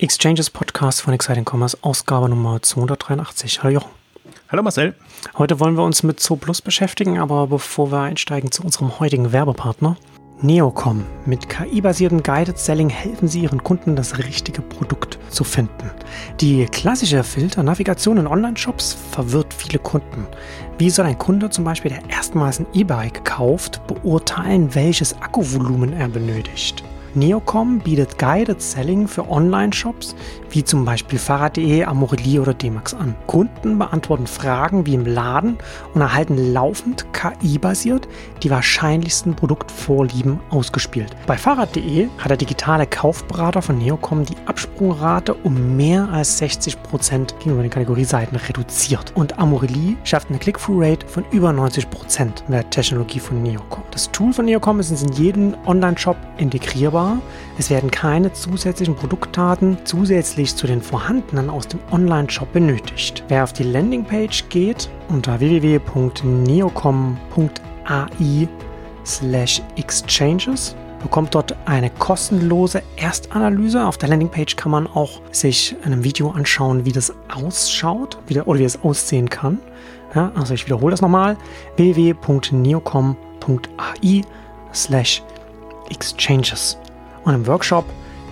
Exchanges Podcast von Exciting Commerce, Ausgabe Nummer 283. Hallo Jochen. Hallo Marcel. Heute wollen wir uns mit Zooplus beschäftigen, aber bevor wir einsteigen zu unserem heutigen Werbepartner, Neocom. Mit KI-basiertem Guided Selling helfen Sie Ihren Kunden, das richtige Produkt zu finden. Die klassische Filternavigation in Online-Shops verwirrt viele Kunden. Wie soll ein Kunde zum Beispiel, der erstmals ein E-Bike kauft, beurteilen, welches Akkuvolumen er benötigt? Neocom bietet Guided Selling für Online-Shops wie zum Beispiel Fahrrad.de, Amorelie oder D-Max an. Kunden beantworten Fragen wie im Laden und erhalten laufend KI-basiert die wahrscheinlichsten Produktvorlieben ausgespielt. Bei Fahrrad.de hat der digitale Kaufberater von Neocom die Absprungrate um mehr als 60 Prozent gegenüber den Kategorieseiten reduziert. Und Amorelie schafft eine Click-Through-Rate von über 90 Prozent mit der Technologie von Neocom. Das Tool von Neocom ist in jedem Online-Shop integrierbar. Es werden keine zusätzlichen Produktdaten zusätzlich zu den vorhandenen aus dem Online-Shop benötigt. Wer auf die Landingpage geht unter www.neocom.ai slash exchanges bekommt dort eine kostenlose Erstanalyse. Auf der Landingpage kann man auch sich in einem Video anschauen, wie das ausschaut wie der, oder wie es aussehen kann. Ja, also ich wiederhole das nochmal. www.neocom.ai slash exchanges. Und im Workshop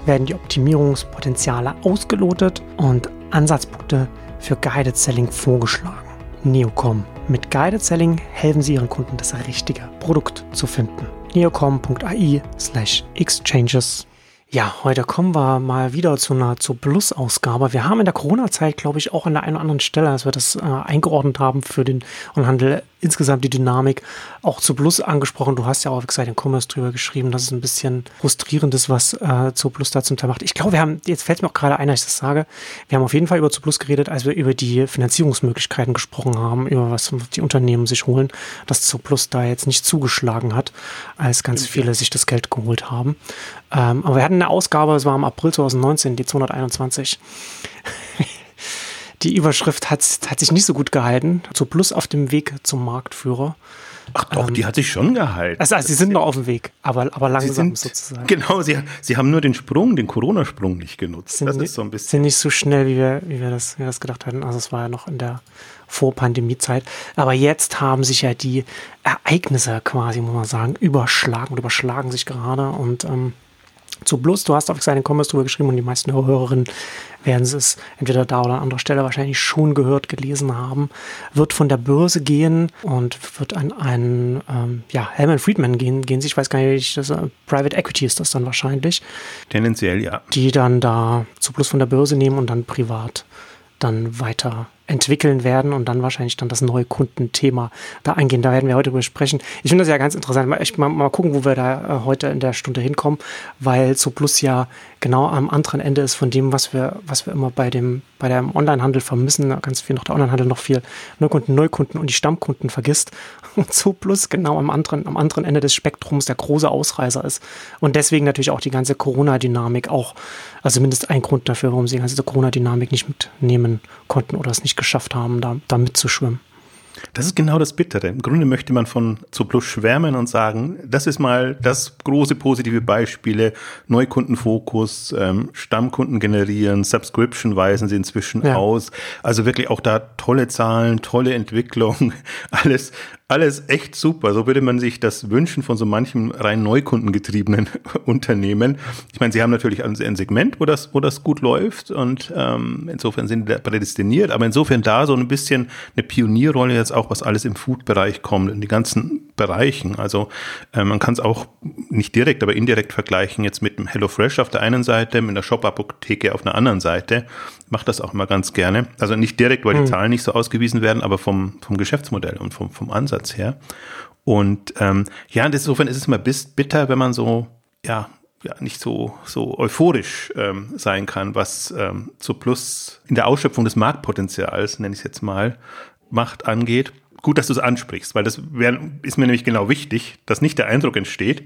werden die Optimierungspotenziale ausgelotet und Ansatzpunkte für Guided Selling vorgeschlagen. Neocom. Mit Guided Selling helfen Sie Ihren Kunden, das richtige Produkt zu finden. neocom.ai slash exchanges ja, heute kommen wir mal wieder zu einer zu Plus-Ausgabe. Wir haben in der Corona-Zeit, glaube ich, auch an der einen oder anderen Stelle, als wir das äh, eingeordnet haben für den Onhandel, insgesamt die Dynamik auch zu Plus angesprochen. Du hast ja auch, gesagt, in Commerce drüber geschrieben, dass es ein bisschen frustrierend ist, was äh, zu Plus da zum Teil macht. Ich glaube, wir haben, jetzt fällt mir auch gerade ein, als ich das sage, wir haben auf jeden Fall über zu Plus geredet, als wir über die Finanzierungsmöglichkeiten gesprochen haben, über was die Unternehmen sich holen, dass zu Plus da jetzt nicht zugeschlagen hat, als ganz viele sich das Geld geholt haben. Ähm, aber wir hatten eine Ausgabe, es war im April 2019, die 221. die Überschrift hat, hat sich nicht so gut gehalten. Zu Plus auf dem Weg zum Marktführer. Ach doch, ähm, die hat sich schon gehalten. Also, also sie sind noch auf dem Weg, aber, aber langsam sind, sozusagen. Genau, sie, sie haben nur den Sprung, den Corona-Sprung nicht genutzt. Sind, das ist so ein bisschen. Sind nicht so schnell, wie wir, wie wir, das, wie wir das gedacht hatten. Also es war ja noch in der Vor-Pandemie-Zeit. Aber jetzt haben sich ja die Ereignisse quasi, muss man sagen, überschlagen und überschlagen sich gerade. Und ähm, zu Plus, du hast auf seinen Comments drüber geschrieben und die meisten Hörerinnen werden es entweder da oder an anderer Stelle wahrscheinlich schon gehört, gelesen haben, wird von der Börse gehen und wird an einen, ähm, ja, Hellman Friedman gehen, gehen sich, ich weiß gar nicht, das, uh, Private Equity ist das dann wahrscheinlich. Tendenziell, ja. Die dann da zu Plus von der Börse nehmen und dann privat dann weiter entwickeln werden und dann wahrscheinlich dann das neue Kundenthema da eingehen. Da werden wir heute drüber sprechen. Ich finde das ja ganz interessant. Mal, mal, mal gucken, wo wir da äh, heute in der Stunde hinkommen, weil so Plus ja genau am anderen Ende ist von dem, was wir, was wir immer bei dem, bei dem Onlinehandel vermissen. Ganz viel noch der Onlinehandel noch viel Neukunden, Neukunden und die Stammkunden vergisst. Und so Plus genau am anderen, am anderen Ende des Spektrums der große Ausreißer ist. Und deswegen natürlich auch die ganze Corona-Dynamik auch, also mindestens ein Grund dafür, warum sie die ganze Corona-Dynamik nicht mitnehmen konnten oder es nicht geschafft haben, da, da mitzuschwimmen. Das ist genau das Bittere. Im Grunde möchte man von Zooplus schwärmen und sagen, das ist mal das große positive Beispiele, Neukundenfokus, ähm, Stammkunden generieren, Subscription weisen sie inzwischen ja. aus. Also wirklich auch da tolle Zahlen, tolle Entwicklung, alles, alles echt super. So würde man sich das wünschen von so manchem rein neukundengetriebenen Unternehmen. Ich meine, sie haben natürlich ein Segment, wo das, wo das gut läuft und ähm, insofern sind sie prädestiniert, aber insofern da so ein bisschen eine Pionierrolle jetzt auch, was alles im Food-Bereich kommt, in die ganzen Bereichen. Also äh, man kann es auch nicht direkt, aber indirekt vergleichen jetzt mit dem HelloFresh auf der einen Seite, mit der Shop-Apotheke auf einer anderen Seite. Macht das auch mal ganz gerne. Also nicht direkt, weil die hm. Zahlen nicht so ausgewiesen werden, aber vom, vom Geschäftsmodell und vom, vom Ansatz her. Und ähm, ja, insofern ist es immer bitter, wenn man so, ja, ja nicht so, so euphorisch ähm, sein kann, was ähm, zu Plus in der Ausschöpfung des Marktpotenzials, nenne ich es jetzt mal, Macht angeht. Gut, dass du es ansprichst, weil das wär, ist mir nämlich genau wichtig, dass nicht der Eindruck entsteht,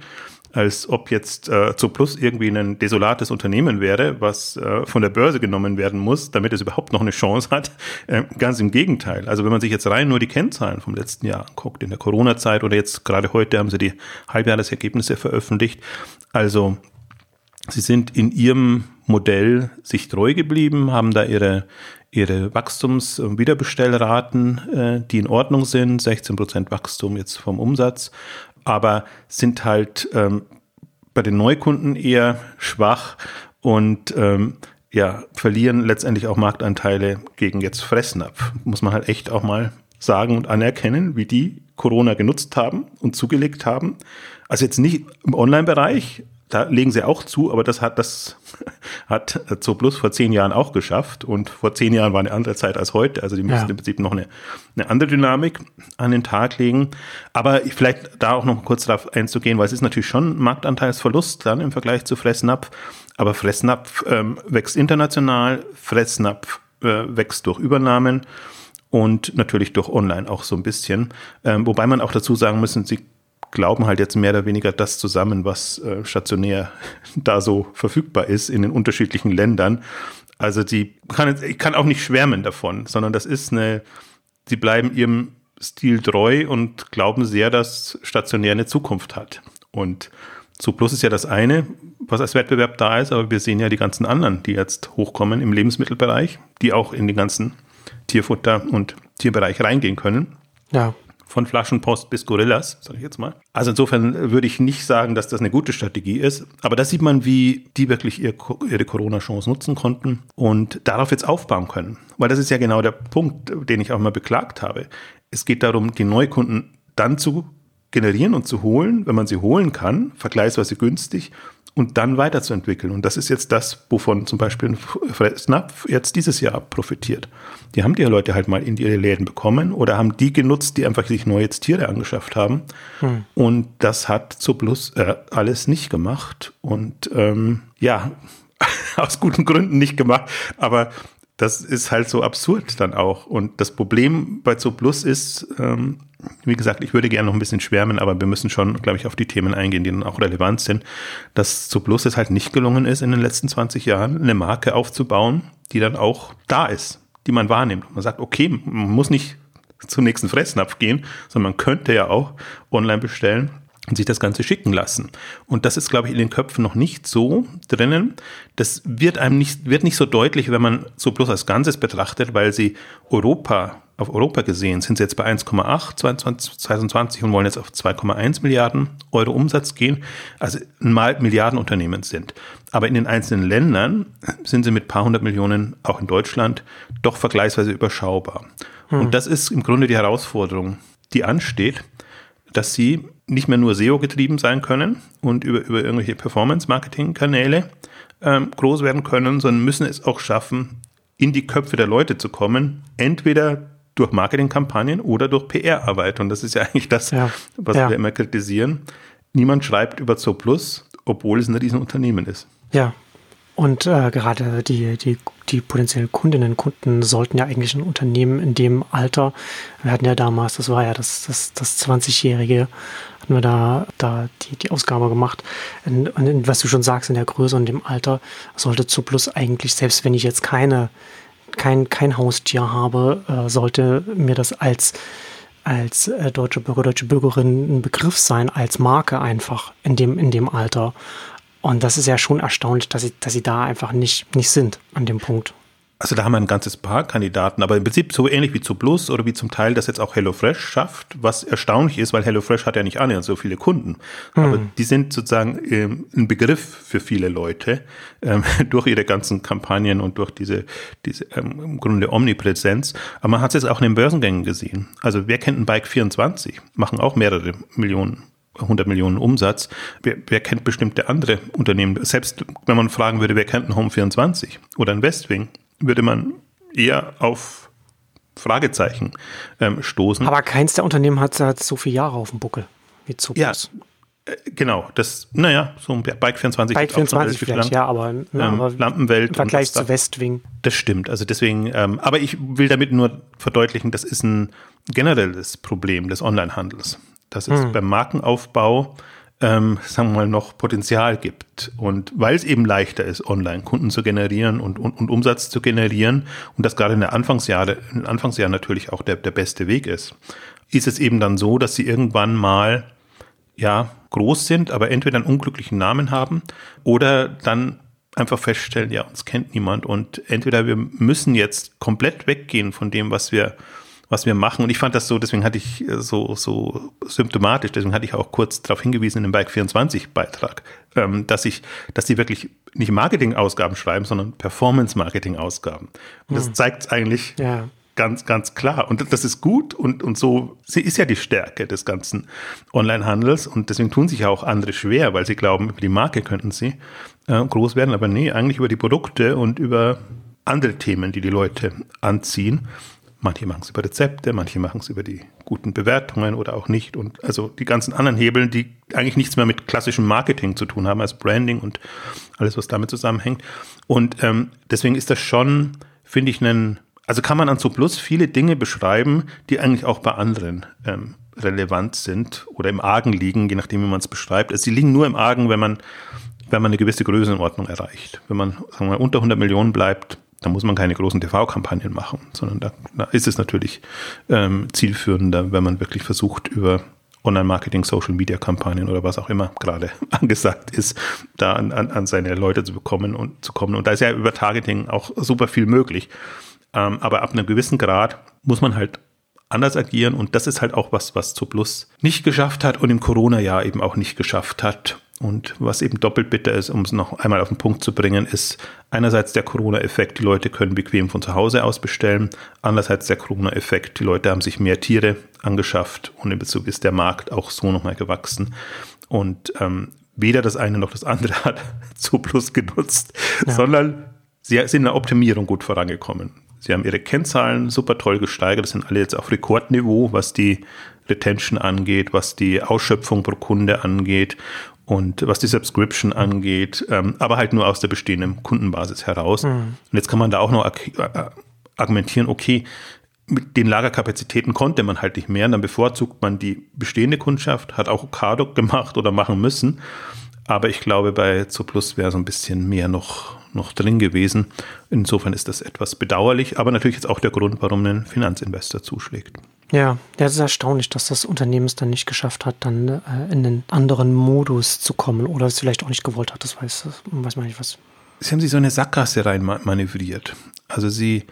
als ob jetzt äh, Plus irgendwie ein desolates Unternehmen wäre, was äh, von der Börse genommen werden muss, damit es überhaupt noch eine Chance hat. Äh, ganz im Gegenteil. Also wenn man sich jetzt rein nur die Kennzahlen vom letzten Jahr anguckt, in der Corona-Zeit oder jetzt gerade heute haben sie die Halbjahresergebnisse veröffentlicht. Also Sie sind in ihrem Modell sich treu geblieben, haben da ihre, ihre Wachstums- und Wiederbestellraten, äh, die in Ordnung sind, 16 Prozent Wachstum jetzt vom Umsatz, aber sind halt ähm, bei den Neukunden eher schwach und ähm, ja, verlieren letztendlich auch Marktanteile gegen jetzt Fressnapf. Muss man halt echt auch mal sagen und anerkennen, wie die Corona genutzt haben und zugelegt haben. Also jetzt nicht im Online-Bereich, da legen sie auch zu, aber das hat das hat Zooplus vor zehn Jahren auch geschafft und vor zehn Jahren war eine andere Zeit als heute. Also die müssen ja. im Prinzip noch eine, eine andere Dynamik an den Tag legen. Aber vielleicht da auch noch kurz darauf einzugehen, weil es ist natürlich schon ein Marktanteilsverlust dann im Vergleich zu Fressnapf. Aber Fressnapf ähm, wächst international, Fressnapf äh, wächst durch Übernahmen und natürlich durch Online auch so ein bisschen. Ähm, wobei man auch dazu sagen müssen, sie glauben halt jetzt mehr oder weniger das zusammen, was äh, stationär da so verfügbar ist in den unterschiedlichen Ländern. Also die kann, ich kann auch nicht schwärmen davon, sondern das ist eine, sie bleiben ihrem Stil treu und glauben sehr, dass stationär eine Zukunft hat. Und Zooplus ist ja das eine, was als Wettbewerb da ist, aber wir sehen ja die ganzen anderen, die jetzt hochkommen im Lebensmittelbereich, die auch in den ganzen Tierfutter- und Tierbereich reingehen können. Ja von Flaschenpost bis Gorillas, sage ich jetzt mal. Also insofern würde ich nicht sagen, dass das eine gute Strategie ist. Aber da sieht man, wie die wirklich ihre Corona-Chance nutzen konnten und darauf jetzt aufbauen können. Weil das ist ja genau der Punkt, den ich auch mal beklagt habe. Es geht darum, die Neukunden dann zu generieren und zu holen, wenn man sie holen kann, vergleichsweise günstig und dann weiterzuentwickeln. Und das ist jetzt das, wovon zum Beispiel Snap jetzt dieses Jahr profitiert. Die haben die Leute halt mal in ihre Läden bekommen oder haben die genutzt, die einfach sich neue Tiere angeschafft haben. Hm. Und das hat zu Plus äh, alles nicht gemacht. Und ähm, ja, aus guten Gründen nicht gemacht. Aber das ist halt so absurd dann auch. Und das Problem bei Zooplus ist, ähm, wie gesagt, ich würde gerne noch ein bisschen schwärmen, aber wir müssen schon, glaube ich, auf die Themen eingehen, die dann auch relevant sind, dass Zooplus es halt nicht gelungen ist, in den letzten 20 Jahren eine Marke aufzubauen, die dann auch da ist, die man wahrnimmt. Man sagt, okay, man muss nicht zum nächsten Fressnapf gehen, sondern man könnte ja auch online bestellen und sich das Ganze schicken lassen. Und das ist, glaube ich, in den Köpfen noch nicht so drinnen. Das wird einem nicht, wird nicht so deutlich, wenn man so bloß als Ganzes betrachtet, weil sie Europa, auf Europa gesehen, sind sie jetzt bei 1,8 2020 und wollen jetzt auf 2,1 Milliarden Euro Umsatz gehen, also mal Milliardenunternehmen sind. Aber in den einzelnen Ländern sind sie mit paar hundert Millionen, auch in Deutschland, doch vergleichsweise überschaubar. Hm. Und das ist im Grunde die Herausforderung, die ansteht, dass sie nicht mehr nur SEO getrieben sein können und über, über irgendwelche Performance-Marketing-Kanäle ähm, groß werden können, sondern müssen es auch schaffen, in die Köpfe der Leute zu kommen, entweder durch Marketingkampagnen oder durch PR-Arbeit. Und das ist ja eigentlich das, ja. was ja. wir immer kritisieren. Niemand schreibt über Zooplus, obwohl es ein Riesenunternehmen ist. Ja, und äh, gerade die, die, die potenziellen Kundinnen und Kunden sollten ja eigentlich ein Unternehmen in dem Alter, wir hatten ja damals, das war ja das, das, das 20-Jährige, hatten wir da, da die, die Ausgabe gemacht. Und, und was du schon sagst, in der Größe und dem Alter sollte Zuplus eigentlich, selbst wenn ich jetzt keine, kein, kein Haustier habe, äh, sollte mir das als als äh, deutsche Bürger, deutsche Bürgerin ein Begriff sein, als Marke einfach in dem, in dem Alter. Und das ist ja schon erstaunlich, dass sie, dass sie da einfach nicht, nicht sind an dem Punkt. Also da haben wir ein ganzes Paar Kandidaten, aber im Prinzip so ähnlich wie zu Plus oder wie zum Teil das jetzt auch HelloFresh schafft, was erstaunlich ist, weil HelloFresh hat ja nicht annähernd so viele Kunden. Hm. Aber die sind sozusagen ähm, ein Begriff für viele Leute ähm, durch ihre ganzen Kampagnen und durch diese, diese ähm, im Grunde Omnipräsenz. Aber man hat es jetzt auch in den Börsengängen gesehen. Also wer kennt ein Bike 24? Machen auch mehrere Millionen 100 Millionen Umsatz. Wer, wer, kennt bestimmte andere Unternehmen? Selbst wenn man fragen würde, wer kennt ein Home 24 oder ein Westwing, würde man eher auf Fragezeichen ähm, stoßen. Aber keins der Unternehmen hat, hat so viele Jahre auf dem Buckel wie Zupas. Ja, äh, genau. Das, naja, so ein Bike 24. Bike 24 vielleicht, lang. ja, aber, ja, ähm, aber Lampenwelt. Im Vergleich zu Westwing. Das stimmt. Also deswegen, ähm, aber ich will damit nur verdeutlichen, das ist ein generelles Problem des Onlinehandels dass es hm. beim Markenaufbau, ähm, sagen wir mal, noch Potenzial gibt. Und weil es eben leichter ist, online Kunden zu generieren und, und, und Umsatz zu generieren und das gerade in den Anfangsjahren, in Anfangsjahren natürlich auch der, der beste Weg ist, ist es eben dann so, dass sie irgendwann mal ja, groß sind, aber entweder einen unglücklichen Namen haben oder dann einfach feststellen, ja, uns kennt niemand und entweder wir müssen jetzt komplett weggehen von dem, was wir was wir machen. Und ich fand das so, deswegen hatte ich äh, so, so symptomatisch, deswegen hatte ich auch kurz darauf hingewiesen in dem Bike 24 Beitrag, ähm, dass ich, dass die wirklich nicht Marketing-Ausgaben schreiben, sondern Performance-Marketing-Ausgaben. Und das hm. zeigt eigentlich ja. ganz, ganz klar. Und das ist gut und, und so, sie ist ja die Stärke des ganzen Online-Handels und deswegen tun sich ja auch andere schwer, weil sie glauben, über die Marke könnten sie äh, groß werden, aber nee, eigentlich über die Produkte und über andere Themen, die die Leute anziehen. Manche machen es über Rezepte, manche machen es über die guten Bewertungen oder auch nicht. Und also die ganzen anderen Hebeln, die eigentlich nichts mehr mit klassischem Marketing zu tun haben, als Branding und alles, was damit zusammenhängt. Und ähm, deswegen ist das schon, finde ich, einen, also kann man an Plus viele Dinge beschreiben, die eigentlich auch bei anderen ähm, relevant sind oder im Argen liegen, je nachdem, wie man es beschreibt. Also sie liegen nur im Argen, wenn man, wenn man eine gewisse Größenordnung erreicht. Wenn man, sagen wir mal, unter 100 Millionen bleibt, da muss man keine großen TV-Kampagnen machen, sondern da, da, ist es natürlich ähm, zielführender, wenn man wirklich versucht, über Online-Marketing, Social-Media-Kampagnen oder was auch immer gerade angesagt ist, da an, an, an seine Leute zu bekommen und zu kommen. Und da ist ja über Targeting auch super viel möglich. Ähm, aber ab einem gewissen Grad muss man halt anders agieren und das ist halt auch was, was Zuplus nicht geschafft hat und im Corona-Jahr eben auch nicht geschafft hat. Und was eben doppelt bitter ist, um es noch einmal auf den Punkt zu bringen, ist einerseits der Corona-Effekt, die Leute können bequem von zu Hause aus bestellen, andererseits der Corona-Effekt, die Leute haben sich mehr Tiere angeschafft und in Bezug ist der Markt auch so nochmal gewachsen. Und ähm, weder das eine noch das andere hat Zuplus genutzt, ja. sondern sie sind in der Optimierung gut vorangekommen. Sie haben ihre Kennzahlen super toll gesteigert, das sind alle jetzt auf Rekordniveau, was die Retention angeht, was die Ausschöpfung pro Kunde angeht und was die Subscription angeht, ähm, aber halt nur aus der bestehenden Kundenbasis heraus. Mhm. Und jetzt kann man da auch noch äh, argumentieren, okay, mit den Lagerkapazitäten konnte man halt nicht mehr, und dann bevorzugt man die bestehende Kundschaft, hat auch Okado gemacht oder machen müssen. Aber ich glaube, bei Zuplus wäre so ein bisschen mehr noch, noch drin gewesen. Insofern ist das etwas bedauerlich, aber natürlich jetzt auch der Grund, warum ein Finanzinvestor zuschlägt. Ja, das ist erstaunlich, dass das Unternehmen es dann nicht geschafft hat, dann äh, in einen anderen Modus zu kommen oder es vielleicht auch nicht gewollt hat. Das weiß, weiß man nicht was. Sie haben sich so eine Sackgasse rein manövriert. Also sie,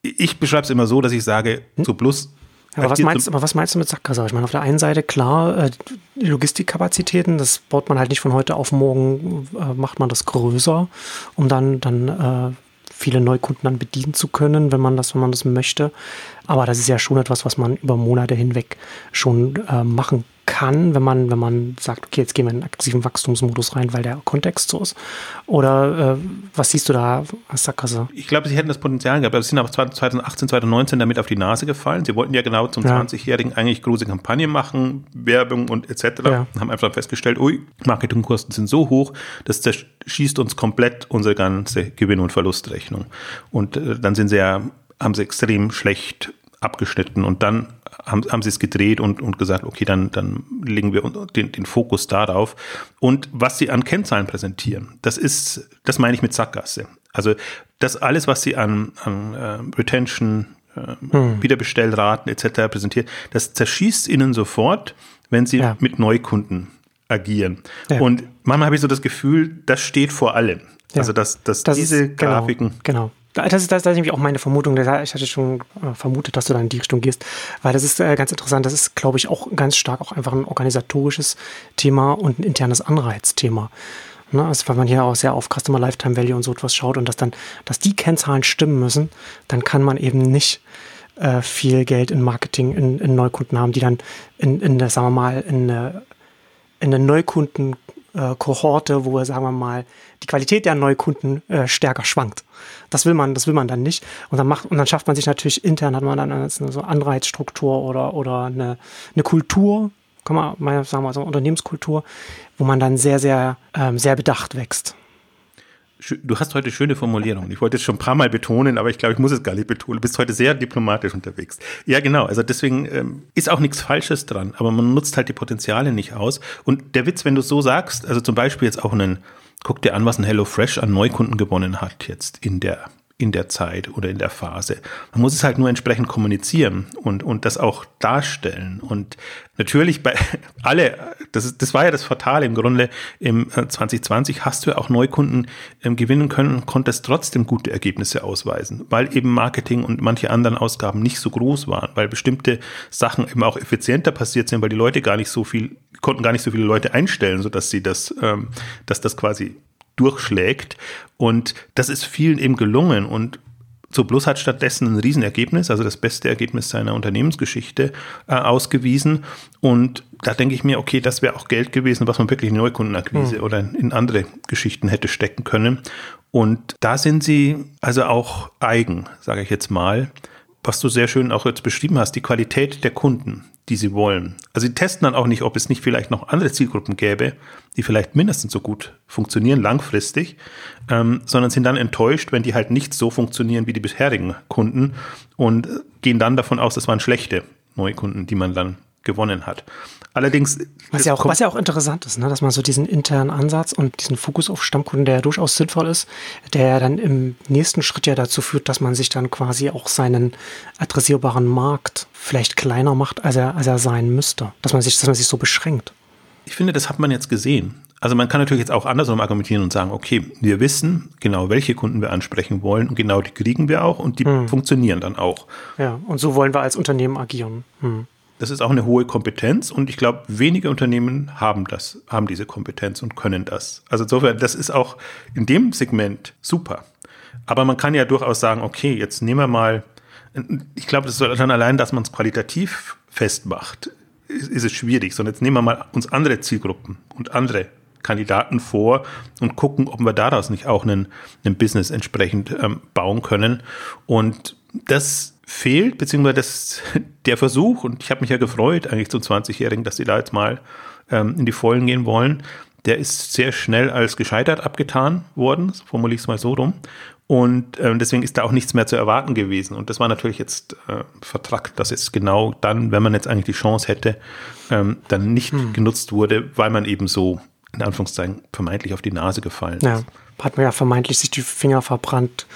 ich beschreibe es immer so, dass ich sage, hm? so plus aber was, meinst, aber was meinst du mit Sackgasse? Ich meine, auf der einen Seite klar, äh, die Logistikkapazitäten, das baut man halt nicht von heute auf morgen, äh, macht man das größer, um dann, dann äh, viele Neukunden dann bedienen zu können, wenn man das, wenn man das möchte. Aber das ist ja schon etwas, was man über Monate hinweg schon äh, machen kann, wenn man, wenn man sagt, okay, jetzt gehen wir in einen aktiven Wachstumsmodus rein, weil der Kontext so ist? Oder äh, was siehst du da als Sackgasse? Ich glaube, sie hätten das Potenzial gehabt, aber sie sind aber 2018, 2019 damit auf die Nase gefallen. Sie wollten ja genau zum ja. 20-Jährigen eigentlich große Kampagnen machen, Werbung und etc. Ja. Haben einfach festgestellt, ui, Marketingkosten sind so hoch, das zerschießt uns komplett unsere ganze Gewinn- und Verlustrechnung. Und äh, dann sind sie ja, haben sie extrem schlecht abgeschnitten und dann haben, haben sie es gedreht und, und gesagt, okay, dann, dann legen wir den, den Fokus darauf. Und was sie an Kennzahlen präsentieren, das ist, das meine ich mit Sackgasse. Also das alles, was sie an, an äh, Retention, äh, hm. Wiederbestellraten etc. präsentieren, das zerschießt ihnen sofort, wenn sie ja. mit Neukunden agieren. Ja. Und manchmal habe ich so das Gefühl, das steht vor allem. Ja. Also dass, dass das diese ist, genau, Grafiken genau. Das ist, das ist nämlich auch meine Vermutung. Ich hatte schon äh, vermutet, dass du da in die Richtung gehst, weil das ist äh, ganz interessant. Das ist, glaube ich, auch ganz stark auch einfach ein organisatorisches Thema und ein internes Anreizthema. Ne? Also, weil man hier auch sehr auf Customer Lifetime Value und so etwas schaut und dass dann, dass die Kennzahlen stimmen müssen, dann kann man eben nicht äh, viel Geld in Marketing, in, in, Neukunden haben, die dann in, in der, sagen wir mal, in eine, in eine Neukunden äh, wo, sagen wir mal, die Qualität der Neukunden äh, stärker schwankt. Das will man, das will man dann nicht. Und dann macht, und dann schafft man sich natürlich intern, hat man dann eine, so Anreizstruktur oder, oder eine, eine Kultur, kann man mal sagen, mal so eine Unternehmenskultur, wo man dann sehr, sehr, ähm, sehr bedacht wächst. Du hast heute schöne Formulierungen. Ich wollte es schon ein paar Mal betonen, aber ich glaube, ich muss es gar nicht betonen. Du bist heute sehr diplomatisch unterwegs. Ja, genau. Also deswegen ähm, ist auch nichts Falsches dran, aber man nutzt halt die Potenziale nicht aus. Und der Witz, wenn du es so sagst, also zum Beispiel jetzt auch einen, guck dir an, was ein HelloFresh an Neukunden gewonnen hat jetzt in der in der Zeit oder in der Phase. Man muss es halt nur entsprechend kommunizieren und, und das auch darstellen. Und natürlich bei alle, das, ist, das war ja das Fatale im Grunde, im 2020 äh, hast du ja auch Neukunden ähm, gewinnen können und konntest trotzdem gute Ergebnisse ausweisen, weil eben Marketing und manche anderen Ausgaben nicht so groß waren, weil bestimmte Sachen eben auch effizienter passiert sind, weil die Leute gar nicht so viel, konnten gar nicht so viele Leute einstellen, sodass sie das, ähm, dass das quasi durchschlägt. Und das ist vielen eben gelungen. Und Plus hat stattdessen ein Riesenergebnis, also das beste Ergebnis seiner Unternehmensgeschichte äh, ausgewiesen. Und da denke ich mir, okay, das wäre auch Geld gewesen, was man wirklich in Neukundenakquise mhm. oder in andere Geschichten hätte stecken können. Und da sind sie also auch eigen, sage ich jetzt mal. Was du sehr schön auch jetzt beschrieben hast, die Qualität der Kunden die sie wollen. Also sie testen dann auch nicht, ob es nicht vielleicht noch andere Zielgruppen gäbe, die vielleicht mindestens so gut funktionieren langfristig, ähm, sondern sind dann enttäuscht, wenn die halt nicht so funktionieren wie die bisherigen Kunden und gehen dann davon aus, das waren schlechte neue Kunden, die man dann gewonnen hat. Allerdings. Was ja, auch, was ja auch interessant ist, ne? dass man so diesen internen Ansatz und diesen Fokus auf Stammkunden, der ja durchaus sinnvoll ist, der ja dann im nächsten Schritt ja dazu führt, dass man sich dann quasi auch seinen adressierbaren Markt vielleicht kleiner macht, als er, als er sein müsste. Dass man sich, dass man sich so beschränkt. Ich finde, das hat man jetzt gesehen. Also man kann natürlich jetzt auch andersrum argumentieren und sagen, okay, wir wissen genau, welche Kunden wir ansprechen wollen und genau die kriegen wir auch und die hm. funktionieren dann auch. Ja, und so wollen wir als Unternehmen agieren. Hm. Das ist auch eine hohe Kompetenz und ich glaube, wenige Unternehmen haben das, haben diese Kompetenz und können das. Also insofern, das ist auch in dem Segment super. Aber man kann ja durchaus sagen, okay, jetzt nehmen wir mal, ich glaube, das soll dann allein, dass man es qualitativ festmacht, ist, ist es schwierig, sondern jetzt nehmen wir mal uns andere Zielgruppen und andere Kandidaten vor und gucken, ob wir daraus nicht auch einen, einen Business entsprechend ähm, bauen können. Und das fehlt, beziehungsweise das, der Versuch, und ich habe mich ja gefreut eigentlich zum 20-Jährigen, dass sie da jetzt mal ähm, in die Vollen gehen wollen, der ist sehr schnell als gescheitert abgetan worden, formuliere ich es mal so rum. Und ähm, deswegen ist da auch nichts mehr zu erwarten gewesen. Und das war natürlich jetzt äh, vertrackt, dass es genau dann, wenn man jetzt eigentlich die Chance hätte, ähm, dann nicht hm. genutzt wurde, weil man eben so, in Anführungszeichen, vermeintlich auf die Nase gefallen ist. Ja, hat man ja vermeintlich sich die Finger verbrannt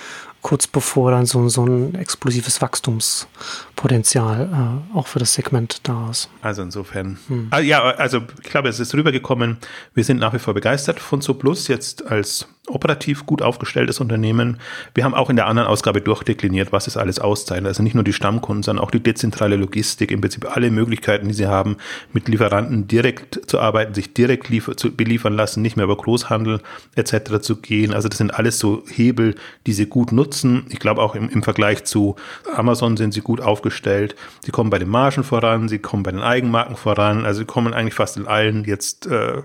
kurz bevor dann so, so ein explosives Wachstumspotenzial äh, auch für das Segment da ist. Also insofern. Hm. Ah, ja, also ich glaube, es ist rübergekommen. Wir sind nach wie vor begeistert von SoPlus jetzt als operativ gut aufgestelltes Unternehmen. Wir haben auch in der anderen Ausgabe durchdekliniert, was es alles auszeichnet. Also nicht nur die Stammkunden, sondern auch die dezentrale Logistik, im Prinzip alle Möglichkeiten, die sie haben, mit Lieferanten direkt zu arbeiten, sich direkt zu beliefern lassen, nicht mehr über Großhandel etc. zu gehen. Also das sind alles so Hebel, die sie gut nutzen. Ich glaube auch im, im Vergleich zu Amazon sind sie gut aufgestellt. Sie kommen bei den Margen voran, sie kommen bei den Eigenmarken voran. Also sie kommen eigentlich fast in allen jetzt äh,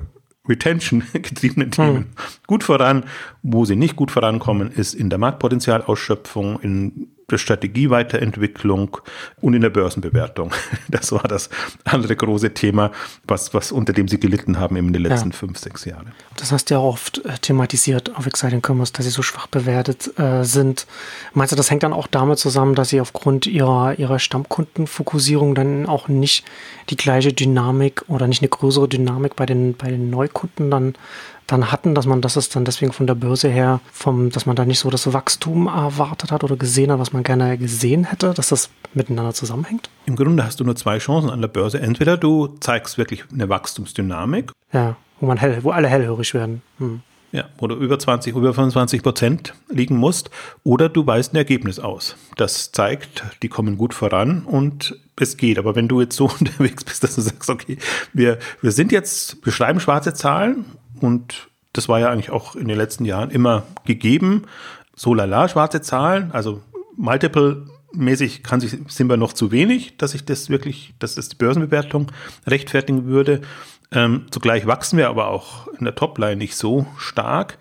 Retention getriebene Themen hm. gut voran. Wo sie nicht gut vorankommen, ist in der Marktpotenzialausschöpfung, in der Strategieweiterentwicklung und in der Börsenbewertung. Das war das andere große Thema, was, was unter dem sie gelitten haben in den letzten ja. fünf, sechs Jahren. Das hast du ja auch oft äh, thematisiert auf Exciting Commerce, dass sie so schwach bewertet äh, sind. Meinst du, das hängt dann auch damit zusammen, dass sie aufgrund ihrer, ihrer Stammkundenfokussierung dann auch nicht die gleiche Dynamik oder nicht eine größere Dynamik bei den, bei den Neukunden dann dann hatten, dass man das ist dann deswegen von der Börse her, vom, dass man da nicht so das Wachstum erwartet hat oder gesehen hat, was man gerne gesehen hätte, dass das miteinander zusammenhängt? Im Grunde hast du nur zwei Chancen an der Börse. Entweder du zeigst wirklich eine Wachstumsdynamik. Ja, wo man hell, wo alle hellhörig werden. Hm. Ja, wo du über 20, über 25 Prozent liegen musst, oder du weist ein Ergebnis aus. Das zeigt, die kommen gut voran und es geht. Aber wenn du jetzt so unterwegs bist, dass du sagst, okay, wir, wir sind jetzt, wir schreiben schwarze Zahlen und das war ja eigentlich auch in den letzten Jahren immer gegeben. So lala, schwarze Zahlen, also multiple mäßig kann sich, sind wir noch zu wenig, dass ich das wirklich, dass das die Börsenbewertung rechtfertigen würde. Ähm, zugleich wachsen wir aber auch in der Topline nicht so stark.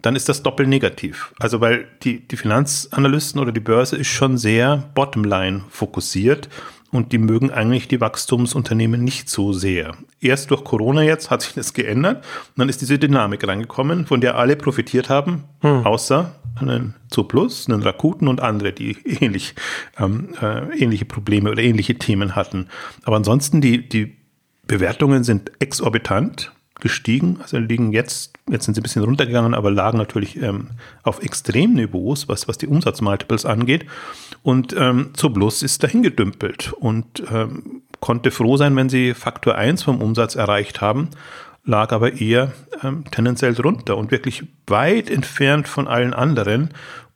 Dann ist das doppelt negativ. Also weil die, die Finanzanalysten oder die Börse ist schon sehr Bottomline fokussiert und die mögen eigentlich die Wachstumsunternehmen nicht so sehr. Erst durch Corona jetzt hat sich das geändert und dann ist diese Dynamik reingekommen, von der alle profitiert haben, hm. außer einen Zooplus, einen Rakuten und andere, die ähnlich, ähm, äh, ähnliche Probleme oder ähnliche Themen hatten. Aber ansonsten, die, die Bewertungen sind exorbitant gestiegen. Also liegen jetzt, jetzt sind sie ein bisschen runtergegangen, aber lagen natürlich ähm, auf Extremniveaus, was, was die Umsatzmultiples angeht. Und ähm, Zublus ist dahin gedümpelt und ähm, konnte froh sein, wenn sie Faktor 1 vom Umsatz erreicht haben, lag aber eher ähm, tendenziell drunter und wirklich weit entfernt von allen anderen.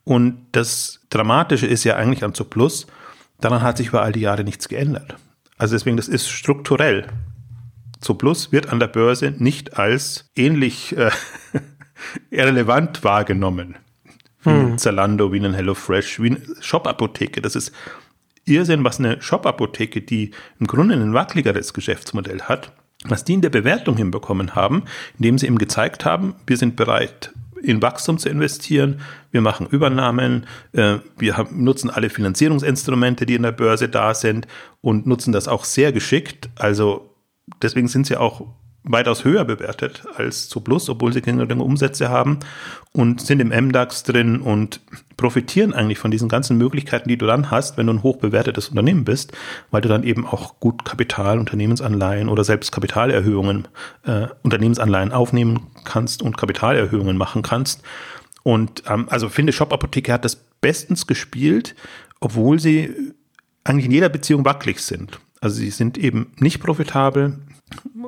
Und das Dramatische ist ja eigentlich an Zuplus, daran hat sich über all die Jahre nichts geändert. Also deswegen, das ist strukturell. Zuplus wird an der Börse nicht als ähnlich äh, relevant wahrgenommen wie hm. ein Zalando, wie ein HelloFresh, wie eine Shop-Apotheke. Das ist Irrsinn, was eine Shop-Apotheke, die im Grunde ein wackeligeres Geschäftsmodell hat, was die in der Bewertung hinbekommen haben, indem sie eben gezeigt haben, wir sind bereit, in Wachstum zu investieren, wir machen Übernahmen, äh, wir haben, nutzen alle Finanzierungsinstrumente, die in der Börse da sind und nutzen das auch sehr geschickt. Also deswegen sind sie auch weitaus höher bewertet als zu Plus, obwohl sie geringere Umsätze haben und sind im MDAX drin und profitieren eigentlich von diesen ganzen Möglichkeiten, die du dann hast, wenn du ein hochbewertetes Unternehmen bist, weil du dann eben auch gut Kapital, Unternehmensanleihen oder selbst Kapitalerhöhungen, äh, Unternehmensanleihen aufnehmen kannst und Kapitalerhöhungen machen kannst. Und ähm, also finde, Shop Apotheke hat das bestens gespielt, obwohl sie eigentlich in jeder Beziehung wackelig sind. Also sie sind eben nicht profitabel,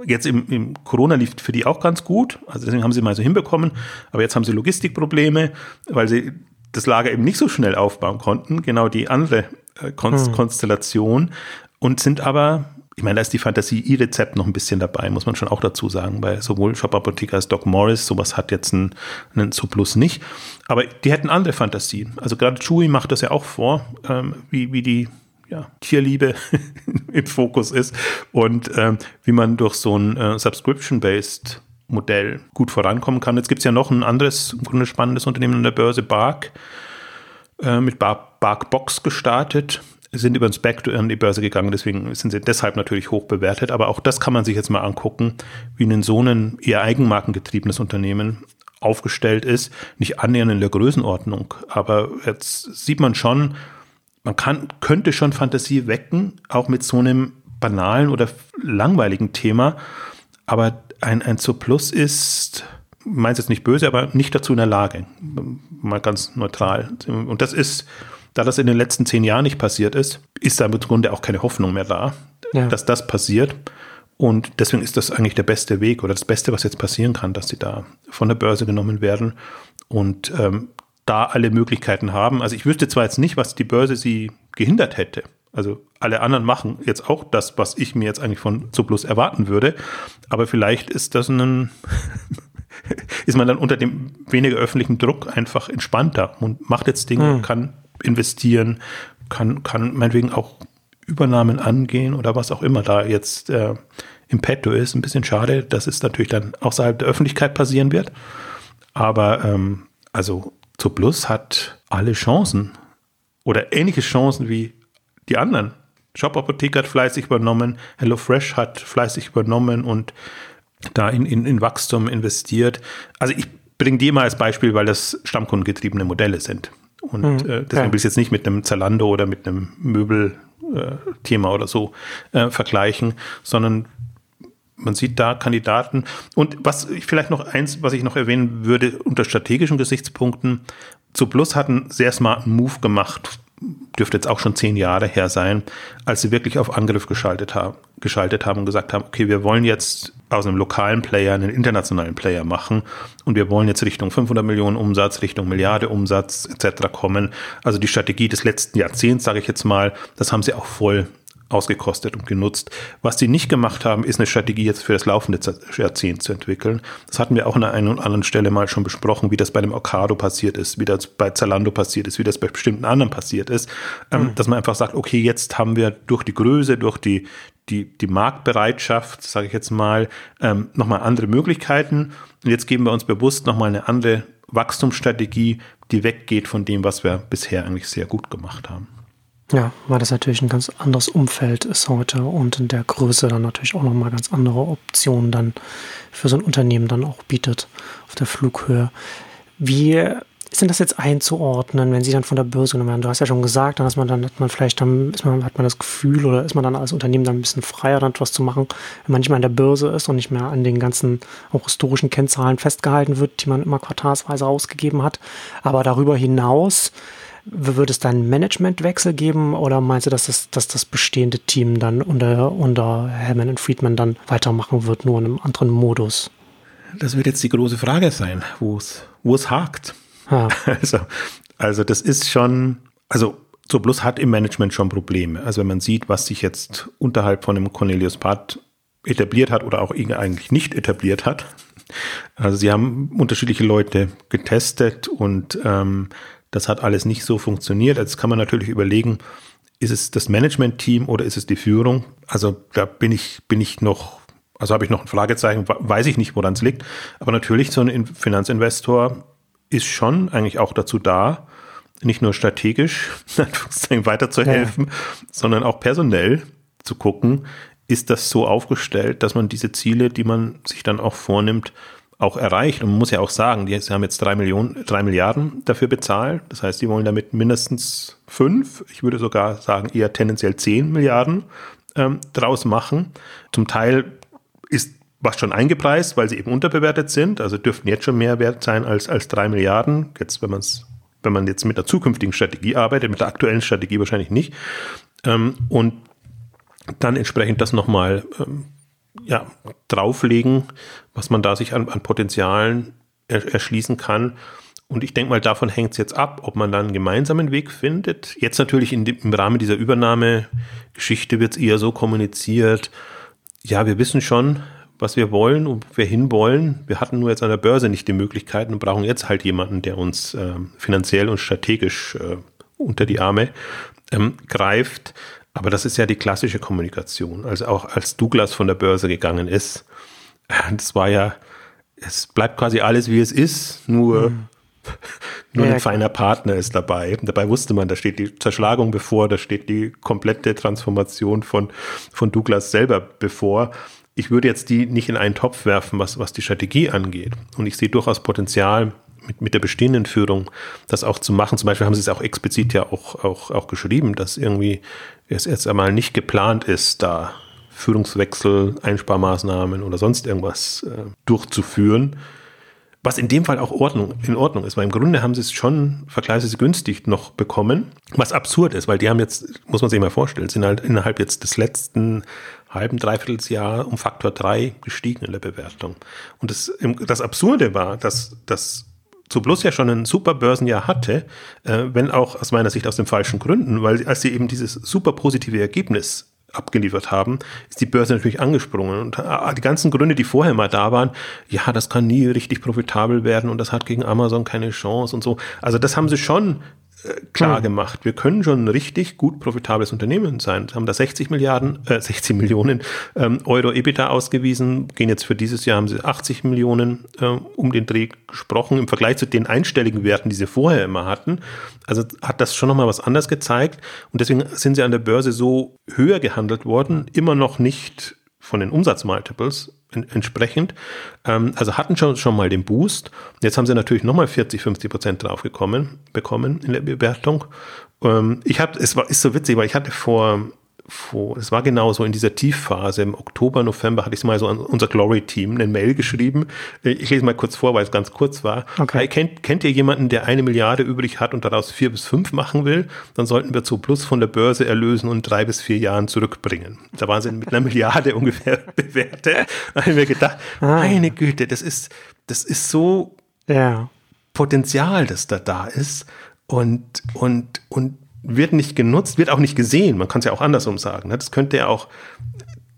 Jetzt im, im, Corona lief für die auch ganz gut, also deswegen haben sie mal so hinbekommen, aber jetzt haben sie Logistikprobleme, weil sie das Lager eben nicht so schnell aufbauen konnten, genau die andere äh, Konst hm. Konstellation. Und sind aber, ich meine, da ist die Fantasie E-Rezept noch ein bisschen dabei, muss man schon auch dazu sagen, weil sowohl Shop Apotheker als Doc Morris, sowas hat jetzt einen, einen Zuplus nicht, aber die hätten andere Fantasien. Also gerade Chewy macht das ja auch vor, ähm, wie, wie die ja, Tierliebe im Fokus ist und ähm, wie man durch so ein äh, Subscription-Based Modell gut vorankommen kann. Jetzt gibt es ja noch ein anderes, im Grunde spannendes Unternehmen an der Börse, Bark, äh, mit Bark, Bark Box gestartet, sind über den Spec an die Börse gegangen, deswegen sind sie deshalb natürlich hoch bewertet. Aber auch das kann man sich jetzt mal angucken, wie ein so ein eher eigenmarkengetriebenes Unternehmen aufgestellt ist. Nicht annähernd in der Größenordnung, aber jetzt sieht man schon, man kann, könnte schon Fantasie wecken, auch mit so einem banalen oder langweiligen Thema. Aber ein, ein Surplus ist, meint jetzt nicht böse, aber nicht dazu in der Lage. Mal ganz neutral. Und das ist, da das in den letzten zehn Jahren nicht passiert ist, ist da im Grunde auch keine Hoffnung mehr da, ja. dass das passiert. Und deswegen ist das eigentlich der beste Weg oder das Beste, was jetzt passieren kann, dass sie da von der Börse genommen werden. Und ähm, da alle Möglichkeiten haben. Also ich wüsste zwar jetzt nicht, was die Börse sie gehindert hätte. Also alle anderen machen jetzt auch das, was ich mir jetzt eigentlich von Zuplus erwarten würde. Aber vielleicht ist das ein, ist man dann unter dem weniger öffentlichen Druck einfach entspannter und macht jetzt Dinge, hm. kann investieren, kann, kann meinetwegen auch Übernahmen angehen oder was auch immer da jetzt äh, im Petto ist. Ein bisschen schade, dass es natürlich dann außerhalb der Öffentlichkeit passieren wird. Aber ähm, also Zo Plus hat alle Chancen oder ähnliche Chancen wie die anderen. Shop Apotheke hat fleißig übernommen, HelloFresh hat fleißig übernommen und da in, in, in Wachstum investiert. Also ich bringe die mal als Beispiel, weil das stammkundengetriebene Modelle sind. Und mhm, äh, deswegen will ich es jetzt nicht mit einem Zalando oder mit einem Möbelthema äh, oder so äh, vergleichen, sondern man sieht da Kandidaten. Und was ich vielleicht noch eins, was ich noch erwähnen würde, unter strategischen Gesichtspunkten, zu Plus hat einen sehr smarten Move gemacht, dürfte jetzt auch schon zehn Jahre her sein, als sie wirklich auf Angriff geschaltet haben, geschaltet haben und gesagt haben, okay, wir wollen jetzt aus einem lokalen Player einen internationalen Player machen und wir wollen jetzt Richtung 500 Millionen Umsatz, Richtung Milliarde Umsatz etc. kommen. Also die Strategie des letzten Jahrzehnts, sage ich jetzt mal, das haben sie auch voll ausgekostet und genutzt. Was sie nicht gemacht haben, ist eine Strategie jetzt für das laufende Jahrzehnt zu entwickeln. Das hatten wir auch an der einen oder anderen Stelle mal schon besprochen, wie das bei dem Ocado passiert ist, wie das bei Zalando passiert ist, wie das bei bestimmten anderen passiert ist. Mhm. dass man einfach sagt, okay, jetzt haben wir durch die Größe, durch die, die, die Marktbereitschaft, sage ich jetzt mal, ähm, nochmal andere Möglichkeiten. Und jetzt geben wir uns bewusst nochmal eine andere Wachstumsstrategie, die weggeht von dem, was wir bisher eigentlich sehr gut gemacht haben. Ja, weil das natürlich ein ganz anderes Umfeld ist heute und in der Größe dann natürlich auch nochmal ganz andere Optionen dann für so ein Unternehmen dann auch bietet auf der Flughöhe. Wie ist denn das jetzt einzuordnen, wenn Sie dann von der Börse genommen werden? Du hast ja schon gesagt, dann hat man dann, hat man vielleicht dann, ist man, hat man das Gefühl oder ist man dann als Unternehmen dann ein bisschen freier, dann etwas zu machen, wenn man nicht mehr an der Börse ist und nicht mehr an den ganzen auch historischen Kennzahlen festgehalten wird, die man immer quartalsweise ausgegeben hat. Aber darüber hinaus, wird es dann einen Managementwechsel geben oder meinst du, dass das, dass das bestehende Team dann unter, unter Hellman und Friedman dann weitermachen wird, nur in einem anderen Modus? Das wird jetzt die große Frage sein, wo es, wo es hakt. Ja. Also, also das ist schon, also so Plus hat im Management schon Probleme. Also wenn man sieht, was sich jetzt unterhalb von dem Cornelius Part etabliert hat oder auch eigentlich nicht etabliert hat. Also sie haben unterschiedliche Leute getestet und ähm, das hat alles nicht so funktioniert. Jetzt kann man natürlich überlegen, ist es das Management-Team oder ist es die Führung? Also da bin ich, bin ich noch, also habe ich noch ein Fragezeichen, weiß ich nicht, woran es liegt. Aber natürlich, so ein Finanzinvestor ist schon eigentlich auch dazu da, nicht nur strategisch weiterzuhelfen, ja. sondern auch personell zu gucken, ist das so aufgestellt, dass man diese Ziele, die man sich dann auch vornimmt, auch erreicht. Und man muss ja auch sagen, die haben jetzt drei Millionen, drei Milliarden dafür bezahlt. Das heißt, die wollen damit mindestens fünf, ich würde sogar sagen eher tendenziell zehn Milliarden ähm, draus machen. Zum Teil ist was schon eingepreist, weil sie eben unterbewertet sind. Also dürften jetzt schon mehr wert sein als, als drei Milliarden. Jetzt, wenn man es, wenn man jetzt mit der zukünftigen Strategie arbeitet, mit der aktuellen Strategie wahrscheinlich nicht. Ähm, und dann entsprechend das nochmal ähm, ja, drauflegen, was man da sich an, an Potenzialen er, erschließen kann. Und ich denke mal, davon hängt es jetzt ab, ob man dann einen gemeinsamen Weg findet. Jetzt natürlich dem, im Rahmen dieser Übernahmegeschichte wird es eher so kommuniziert, ja, wir wissen schon, was wir wollen und wo wir hinwollen. Wir hatten nur jetzt an der Börse nicht die Möglichkeiten und brauchen jetzt halt jemanden, der uns äh, finanziell und strategisch äh, unter die Arme ähm, greift. Aber das ist ja die klassische Kommunikation. Also auch als Douglas von der Börse gegangen ist, das war ja, es bleibt quasi alles wie es ist, nur, mhm. nur ja, ein feiner Partner ist dabei. Dabei wusste man, da steht die Zerschlagung bevor, da steht die komplette Transformation von, von Douglas selber bevor. Ich würde jetzt die nicht in einen Topf werfen, was, was die Strategie angeht. Und ich sehe durchaus Potenzial, mit, mit der bestehenden Führung das auch zu machen. Zum Beispiel haben sie es auch explizit ja auch, auch, auch geschrieben, dass irgendwie es jetzt einmal nicht geplant ist, da Führungswechsel, Einsparmaßnahmen oder sonst irgendwas äh, durchzuführen. Was in dem Fall auch Ordnung, in Ordnung ist, weil im Grunde haben sie es schon vergleichsweise günstig noch bekommen, was absurd ist, weil die haben jetzt, muss man sich mal vorstellen, sind halt innerhalb jetzt des letzten halben, dreiviertel Jahr um Faktor 3 gestiegen in der Bewertung. Und das, das Absurde war, dass, dass Zuplus ja schon ein super Börsenjahr hatte, äh, wenn auch aus meiner Sicht aus den falschen Gründen, weil als sie eben dieses super positive Ergebnis abgeliefert haben, ist die Börse natürlich angesprungen. Und äh, die ganzen Gründe, die vorher mal da waren, ja, das kann nie richtig profitabel werden und das hat gegen Amazon keine Chance und so. Also das haben sie schon klar hm. gemacht. Wir können schon ein richtig gut profitables Unternehmen sein. Wir haben da 60 Milliarden, äh, 60 Millionen ähm, Euro EBITDA ausgewiesen. Gehen jetzt für dieses Jahr haben sie 80 Millionen äh, um den Dreh gesprochen im Vergleich zu den einstelligen Werten, die sie vorher immer hatten. Also hat das schon nochmal was anderes gezeigt. Und deswegen sind sie an der Börse so höher gehandelt worden, immer noch nicht von den Umsatzmultiples entsprechend. Ähm, also hatten schon, schon mal den Boost. Jetzt haben sie natürlich nochmal 40, 50 Prozent drauf gekommen, bekommen in der Bewertung. Ähm, ich habe, es war, ist so witzig, weil ich hatte vor vor, es war genau so in dieser Tiefphase, im Oktober, November hatte ich mal so an unser Glory-Team eine Mail geschrieben. Ich lese mal kurz vor, weil es ganz kurz war. Okay. Kennt, kennt ihr jemanden, der eine Milliarde übrig hat und daraus vier bis fünf machen will? Dann sollten wir zu Plus von der Börse erlösen und drei bis vier Jahren zurückbringen. Da waren sie mit einer Milliarde ungefähr bewertet. Da habe ich mir gedacht, ah. meine Güte, das ist, das ist so ja. Potenzial, das da da ist. Und, und, und wird nicht genutzt, wird auch nicht gesehen. Man kann es ja auch andersrum sagen. Ne? Das könnte ja auch,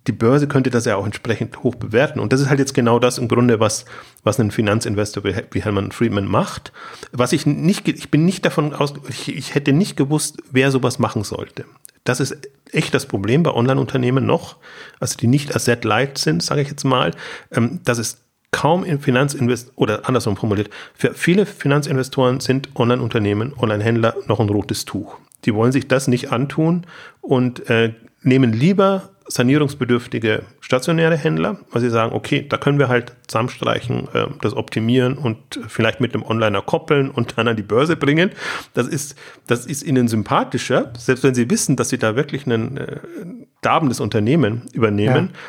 die Börse könnte das ja auch entsprechend hoch bewerten. Und das ist halt jetzt genau das im Grunde, was, was ein Finanzinvestor wie Hermann Friedman macht. Was ich nicht, ich bin nicht davon aus, ich, ich hätte nicht gewusst, wer sowas machen sollte. Das ist echt das Problem bei Online-Unternehmen noch, also die nicht asset-light sind, sage ich jetzt mal, ähm, dass es kaum in Finanzinvest oder andersrum formuliert, für viele Finanzinvestoren sind Online-Unternehmen, Online-Händler noch ein rotes Tuch. Die wollen sich das nicht antun und äh, nehmen lieber sanierungsbedürftige stationäre Händler, weil sie sagen, okay, da können wir halt zusammenstreichen, äh, das optimieren und vielleicht mit einem Onliner koppeln und dann an die Börse bringen. Das ist, das ist ihnen sympathischer, selbst wenn sie wissen, dass sie da wirklich ein äh, darbendes Unternehmen übernehmen, ja.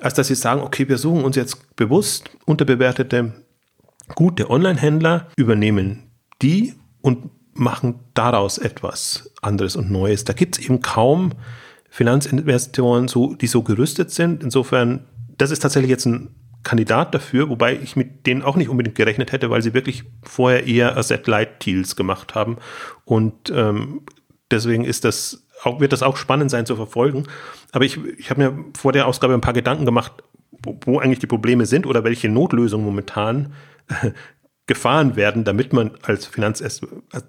Als dass sie sagen, okay, wir suchen uns jetzt bewusst unterbewertete, gute Online-Händler, übernehmen die und machen daraus etwas anderes und Neues. Da gibt es eben kaum Finanzinvestoren, so, die so gerüstet sind. Insofern, das ist tatsächlich jetzt ein Kandidat dafür, wobei ich mit denen auch nicht unbedingt gerechnet hätte, weil sie wirklich vorher eher Asset-Light-Deals gemacht haben. Und ähm, deswegen ist das auch, wird das auch spannend sein zu verfolgen. Aber ich, ich habe mir vor der Ausgabe ein paar Gedanken gemacht, wo, wo eigentlich die Probleme sind oder welche Notlösungen momentan gefahren werden, damit man als Finanz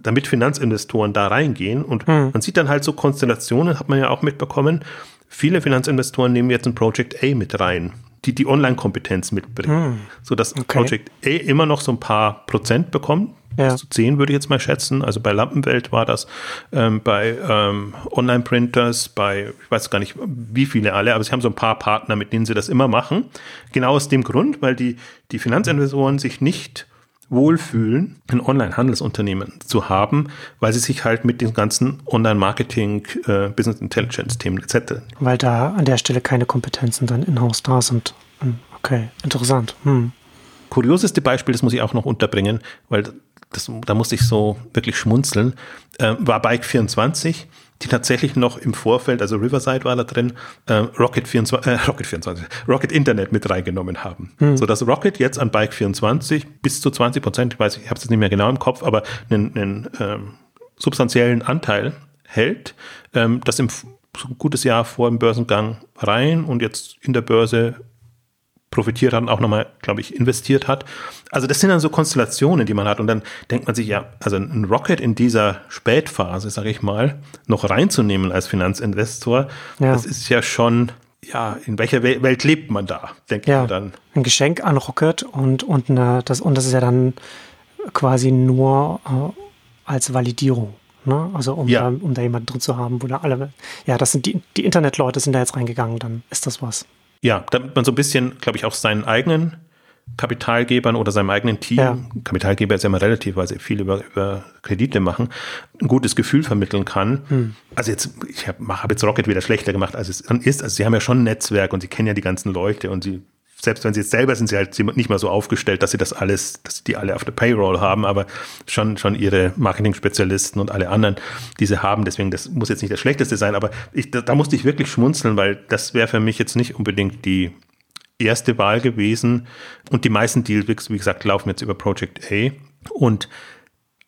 damit Finanzinvestoren da reingehen. Und hm. man sieht dann halt so Konstellationen, hat man ja auch mitbekommen. Viele Finanzinvestoren nehmen jetzt ein Project A mit rein, die die Online-Kompetenz mitbringen, hm. sodass okay. Project A immer noch so ein paar Prozent bekommt. Ja. Bis zu zehn würde ich jetzt mal schätzen. Also bei Lampenwelt war das, ähm, bei ähm, Online-Printers, bei, ich weiß gar nicht, wie viele alle, aber sie haben so ein paar Partner, mit denen sie das immer machen. Genau aus dem Grund, weil die, die Finanzinvestoren sich nicht wohlfühlen, ein Online-Handelsunternehmen zu haben, weil sie sich halt mit den ganzen Online-Marketing, äh, Business Intelligence-Themen etc. Weil da an der Stelle keine Kompetenzen dann in-house da sind. Hm, okay, interessant. Hm. Kurioseste Beispiel, das muss ich auch noch unterbringen, weil das, da musste ich so wirklich schmunzeln, äh, war Bike 24 die tatsächlich noch im Vorfeld, also Riverside war da drin, äh, Rocket 24, äh, Rocket 24, Rocket Internet mit reingenommen haben. Mhm. So dass Rocket jetzt an Bike 24 bis zu 20 Prozent, ich weiß, ich habe es jetzt nicht mehr genau im Kopf, aber einen, einen ähm, substanziellen Anteil hält, ähm, das im so ein gutes Jahr vor dem Börsengang rein und jetzt in der Börse profitiert hat und auch nochmal, glaube ich, investiert hat. Also das sind dann so Konstellationen, die man hat. Und dann denkt man sich, ja, also ein Rocket in dieser Spätphase, sage ich mal, noch reinzunehmen als Finanzinvestor, ja. das ist ja schon, ja, in welcher Welt lebt man da, denke ja, ich dann. Ein Geschenk an Rocket und, und, eine, das, und das ist ja dann quasi nur äh, als Validierung. Ne? Also um, ja. da, um da jemanden drin zu haben, wo da alle, ja, das sind die, die Internetleute sind da jetzt reingegangen, dann ist das was. Ja, damit man so ein bisschen, glaube ich, auch seinen eigenen Kapitalgebern oder seinem eigenen Team, ja. Kapitalgeber ist ja immer relativ, weil sie viel über, über Kredite machen, ein gutes Gefühl vermitteln kann. Hm. Also jetzt, ich habe hab jetzt Rocket wieder schlechter gemacht, als es ist. Also sie haben ja schon ein Netzwerk und sie kennen ja die ganzen Leute und sie selbst wenn sie jetzt selber sind, sie halt nicht mal so aufgestellt, dass sie das alles, dass die alle auf der Payroll haben, aber schon, schon ihre Marketing-Spezialisten und alle anderen, die sie haben. Deswegen, das muss jetzt nicht das Schlechteste sein, aber ich, da, da musste ich wirklich schmunzeln, weil das wäre für mich jetzt nicht unbedingt die erste Wahl gewesen. Und die meisten Deals, wie gesagt, laufen jetzt über Project A. Und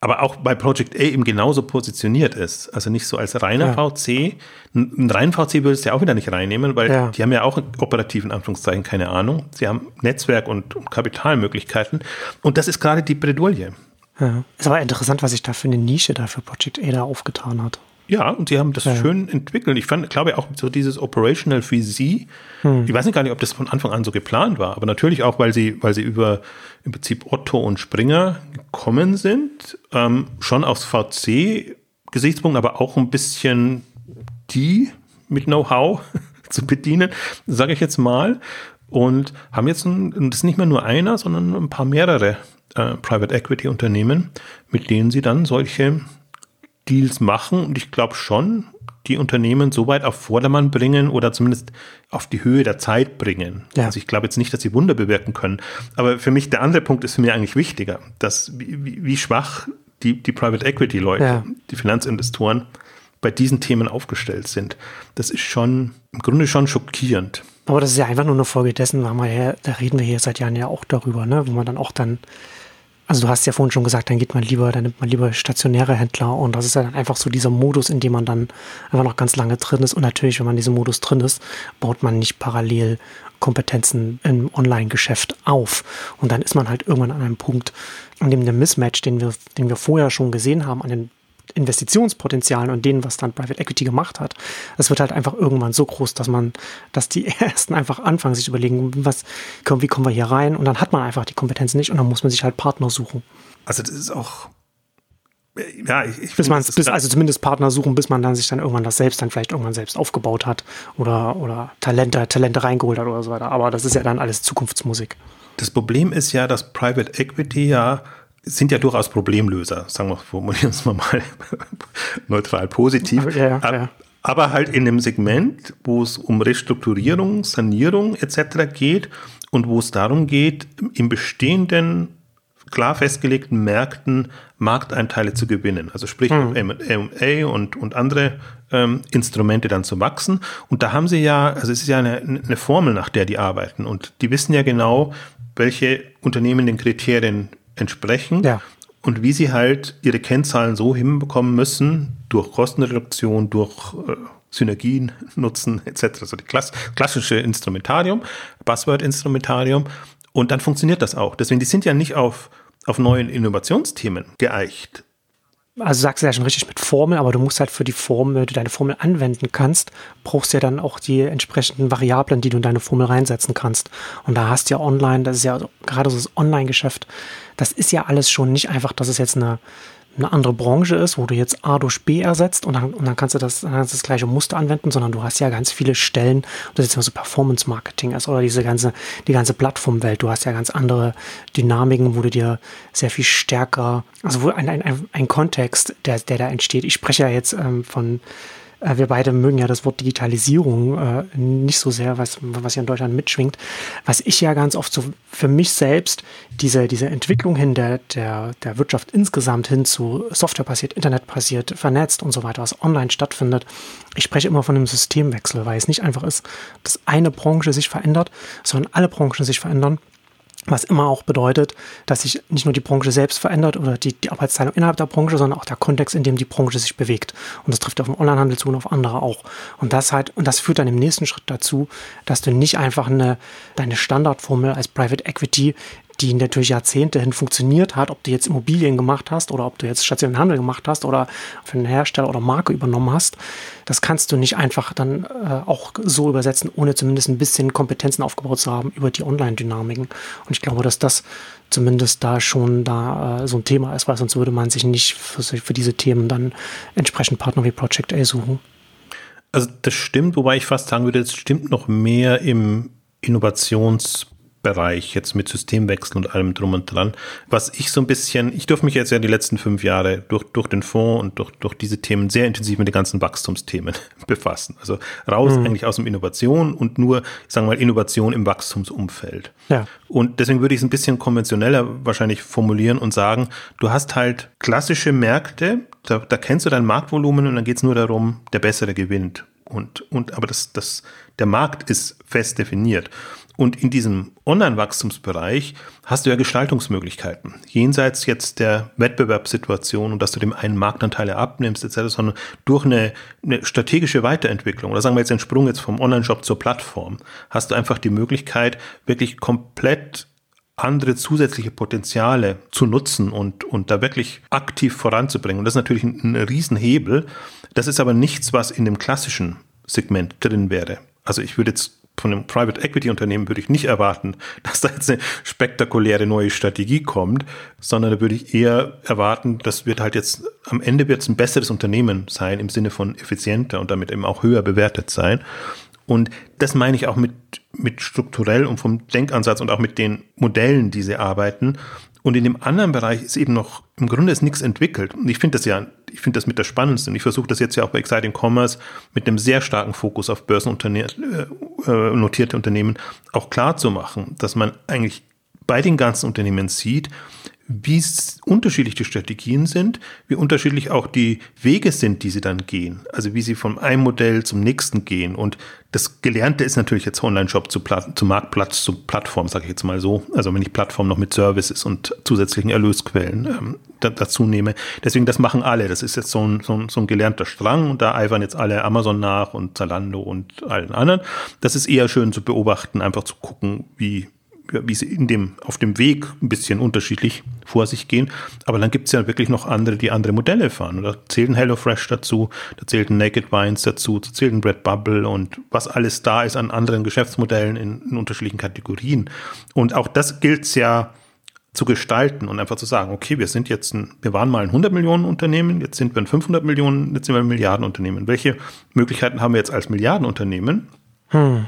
aber auch bei Project A eben genauso positioniert ist. Also nicht so als reiner ja. VC. Ein reinen VC würdest du ja auch wieder nicht reinnehmen, weil ja. die haben ja auch in operativen Anführungszeichen keine Ahnung. Sie haben Netzwerk und, und Kapitalmöglichkeiten. Und das ist gerade die Bredouille. Ja. Ist aber interessant, was sich da für eine Nische da für Project A da aufgetan hat. Ja, und sie haben das ja. schön entwickelt. Ich fand, glaube auch so dieses Operational VC. Hm. Ich weiß nicht gar nicht, ob das von Anfang an so geplant war, aber natürlich auch, weil sie, weil sie über im Prinzip Otto und Springer gekommen sind, ähm, schon aus VC-Gesichtspunkt, aber auch ein bisschen die mit Know-how zu bedienen, sage ich jetzt mal. Und haben jetzt, ein, das ist nicht mehr nur einer, sondern ein paar mehrere äh, Private Equity Unternehmen, mit denen sie dann solche Deals machen und ich glaube schon, die Unternehmen so weit auf Vordermann bringen oder zumindest auf die Höhe der Zeit bringen. Ja. Also ich glaube jetzt nicht, dass sie Wunder bewirken können. Aber für mich der andere Punkt ist für mich eigentlich wichtiger, dass wie, wie schwach die, die Private Equity Leute, ja. die Finanzinvestoren bei diesen Themen aufgestellt sind. Das ist schon im Grunde schon schockierend. Aber das ist ja einfach nur eine Folge dessen, da, ja, da reden wir hier seit Jahren ja auch darüber, ne? wo man dann auch dann also du hast ja vorhin schon gesagt, dann geht man lieber, dann nimmt man lieber stationäre Händler und das ist ja dann einfach so dieser Modus, in dem man dann einfach noch ganz lange drin ist. Und natürlich, wenn man in diesem Modus drin ist, baut man nicht parallel Kompetenzen im Online-Geschäft auf. Und dann ist man halt irgendwann an einem Punkt, an dem der Mismatch, den wir, den wir vorher schon gesehen haben, an den Investitionspotenzialen und denen, was dann Private Equity gemacht hat, das wird halt einfach irgendwann so groß, dass man, dass die ersten einfach anfangen, sich überlegen, was, wie kommen wir hier rein? Und dann hat man einfach die Kompetenz nicht und dann muss man sich halt Partner suchen. Also das ist auch, ja, ich, ich bis man bis, also zumindest Partner suchen, bis man dann sich dann irgendwann das selbst dann vielleicht irgendwann selbst aufgebaut hat oder oder Talente Talente reingeholt hat oder so weiter. Aber das ist ja dann alles Zukunftsmusik. Das Problem ist ja, dass Private Equity ja sind ja durchaus Problemlöser, sagen wir, formulieren wir mal neutral positiv. Ja, ja. Aber halt in einem Segment, wo es um Restrukturierung, Sanierung etc. geht und wo es darum geht, im bestehenden klar festgelegten Märkten Markteinteile zu gewinnen. Also sprich mhm. M&A und, und andere ähm, Instrumente dann zu wachsen. Und da haben sie ja, also es ist ja eine, eine Formel, nach der die arbeiten. Und die wissen ja genau, welche Unternehmen den Kriterien entsprechen ja. und wie sie halt ihre Kennzahlen so hinbekommen müssen, durch Kostenreduktion, durch äh, Synergien nutzen etc. Also die Klass klassische Instrumentarium, Buzzword-Instrumentarium. Und dann funktioniert das auch. Deswegen, die sind ja nicht auf, auf neuen Innovationsthemen geeicht, also sagst du ja schon richtig mit Formel, aber du musst halt für die Formel, du deine Formel anwenden kannst, brauchst du ja dann auch die entsprechenden Variablen, die du in deine Formel reinsetzen kannst. Und da hast du ja online, das ist ja gerade so das Online-Geschäft, das ist ja alles schon nicht einfach, dass es jetzt eine, eine andere Branche ist, wo du jetzt A durch B ersetzt und dann, und dann kannst du das, dann kannst das gleiche Muster anwenden, sondern du hast ja ganz viele Stellen, ob das jetzt mal so Performance Marketing ist oder diese ganze, die ganze Plattformwelt. Du hast ja ganz andere Dynamiken, wo du dir sehr viel stärker, also wo ein, ein, ein Kontext, der, der da entsteht. Ich spreche ja jetzt ähm, von äh, wir beide mögen ja das Wort Digitalisierung äh, nicht so sehr, was, was hier in Deutschland mitschwingt. Was ich ja ganz oft so für mich selbst, diese, diese Entwicklung hin der, der, der Wirtschaft insgesamt hin zu Software passiert, Internet passiert, vernetzt und so weiter, was online stattfindet. Ich spreche immer von einem Systemwechsel, weil es nicht einfach ist, dass eine Branche sich verändert, sondern alle Branchen sich verändern was immer auch bedeutet, dass sich nicht nur die Branche selbst verändert oder die, die Arbeitsteilung innerhalb der Branche, sondern auch der Kontext, in dem die Branche sich bewegt. Und das trifft auf den Onlinehandel zu und auf andere auch. Und das halt, und das führt dann im nächsten Schritt dazu, dass du nicht einfach eine, deine Standardformel als Private Equity die natürlich Jahrzehnte hin funktioniert hat, ob du jetzt Immobilien gemacht hast oder ob du jetzt stationären Handel gemacht hast oder für einen Hersteller oder Marke übernommen hast, das kannst du nicht einfach dann äh, auch so übersetzen, ohne zumindest ein bisschen Kompetenzen aufgebaut zu haben über die Online-Dynamiken. Und ich glaube, dass das zumindest da schon da äh, so ein Thema ist, weil sonst würde man sich nicht für, für diese Themen dann entsprechend Partner wie Project A suchen. Also das stimmt, wobei ich fast sagen würde, es stimmt noch mehr im Innovations- Bereich jetzt mit Systemwechsel und allem drum und dran. Was ich so ein bisschen, ich durfte mich jetzt ja die letzten fünf Jahre durch, durch den Fonds und durch, durch diese Themen sehr intensiv mit den ganzen Wachstumsthemen befassen. Also raus mhm. eigentlich aus dem Innovation und nur, ich sage mal, Innovation im Wachstumsumfeld. Ja. Und deswegen würde ich es ein bisschen konventioneller wahrscheinlich formulieren und sagen, du hast halt klassische Märkte, da, da kennst du dein Marktvolumen und dann geht es nur darum, der Bessere gewinnt. Und, und aber das, das, der Markt ist fest definiert. Und in diesem Online-Wachstumsbereich hast du ja Gestaltungsmöglichkeiten. Jenseits jetzt der Wettbewerbssituation und dass du dem einen Marktanteile abnimmst, etc., sondern durch eine, eine strategische Weiterentwicklung oder sagen wir jetzt den Sprung jetzt vom Online-Shop zur Plattform, hast du einfach die Möglichkeit, wirklich komplett andere zusätzliche Potenziale zu nutzen und, und da wirklich aktiv voranzubringen. Und das ist natürlich ein, ein Riesenhebel. Das ist aber nichts, was in dem klassischen Segment drin wäre. Also ich würde jetzt von einem Private Equity Unternehmen würde ich nicht erwarten, dass da jetzt eine spektakuläre neue Strategie kommt, sondern da würde ich eher erwarten, das wird halt jetzt am Ende wird es ein besseres Unternehmen sein im Sinne von effizienter und damit eben auch höher bewertet sein. Und das meine ich auch mit, mit strukturell und vom Denkansatz und auch mit den Modellen, die sie arbeiten. Und in dem anderen Bereich ist eben noch, im Grunde ist nichts entwickelt. Und ich finde das ja, ich finde das mit der Spannendste. Und ich versuche das jetzt ja auch bei Exciting Commerce mit einem sehr starken Fokus auf börsennotierte äh, Unternehmen auch klar zu machen, dass man eigentlich bei den ganzen Unternehmen sieht, wie unterschiedlich die Strategien sind, wie unterschiedlich auch die Wege sind, die sie dann gehen. Also wie sie von einem Modell zum nächsten gehen. Und das Gelernte ist natürlich jetzt Online-Shop zu, zu Marktplatz, zu Plattform, sage ich jetzt mal so. Also wenn ich Plattform noch mit Services und zusätzlichen Erlösquellen ähm, da, dazu nehme. Deswegen, das machen alle. Das ist jetzt so ein, so, ein, so ein gelernter Strang und da eifern jetzt alle Amazon nach und Zalando und allen anderen. Das ist eher schön zu beobachten, einfach zu gucken, wie, wie sie in dem, auf dem Weg ein bisschen unterschiedlich vor sich gehen. Aber dann gibt es ja wirklich noch andere, die andere Modelle fahren. Da zählt ein HelloFresh dazu, da zählt ein Naked Wines dazu, da zählt ein Redbubble und was alles da ist an anderen Geschäftsmodellen in, in unterschiedlichen Kategorien. Und auch das gilt es ja zu gestalten und einfach zu sagen, okay, wir sind jetzt ein, wir waren mal ein 100 Millionen Unternehmen, jetzt sind wir ein 500 Millionen, jetzt sind wir ein Milliardenunternehmen. Welche Möglichkeiten haben wir jetzt als Milliardenunternehmen? Hm.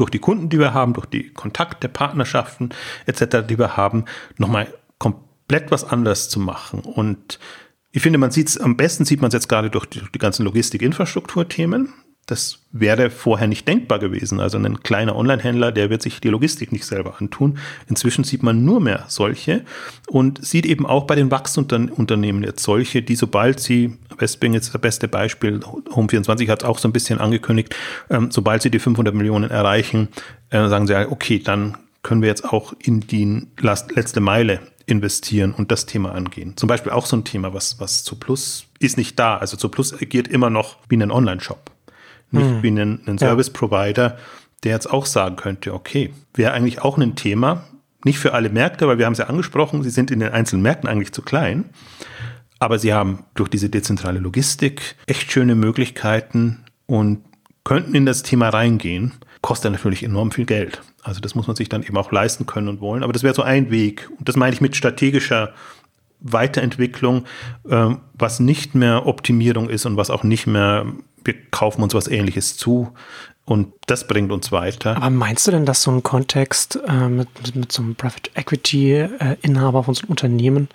Durch die Kunden, die wir haben, durch die Kontakte, Partnerschaften etc., die wir haben, nochmal komplett was anderes zu machen. Und ich finde, man sieht es, am besten sieht man es jetzt gerade durch die, die ganzen Logistik-Infrastrukturthemen. Das wäre vorher nicht denkbar gewesen. Also ein kleiner Online-Händler, der wird sich die Logistik nicht selber antun. Inzwischen sieht man nur mehr solche und sieht eben auch bei den Wachsunternehmen jetzt solche, die sobald sie, Westbing ist das beste Beispiel, Home24 hat es auch so ein bisschen angekündigt, ähm, sobald sie die 500 Millionen erreichen, äh, sagen sie, okay, dann können wir jetzt auch in die letzte Meile investieren und das Thema angehen. Zum Beispiel auch so ein Thema, was, was zu Plus ist nicht da. Also zu Plus agiert immer noch wie ein Online-Shop nicht hm. wie ein, ein Service Provider, der jetzt auch sagen könnte, okay, wäre eigentlich auch ein Thema, nicht für alle Märkte, weil wir haben es ja angesprochen, sie sind in den einzelnen Märkten eigentlich zu klein, aber sie haben durch diese dezentrale Logistik echt schöne Möglichkeiten und könnten in das Thema reingehen, kostet natürlich enorm viel Geld. Also das muss man sich dann eben auch leisten können und wollen. Aber das wäre so ein Weg. Und das meine ich mit strategischer Weiterentwicklung, äh, was nicht mehr Optimierung ist und was auch nicht mehr wir kaufen uns was ähnliches zu und das bringt uns weiter. Aber meinst du denn, dass so ein Kontext äh, mit, mit, mit, so einem Private Equity äh, Inhaber von so einem Unternehmen,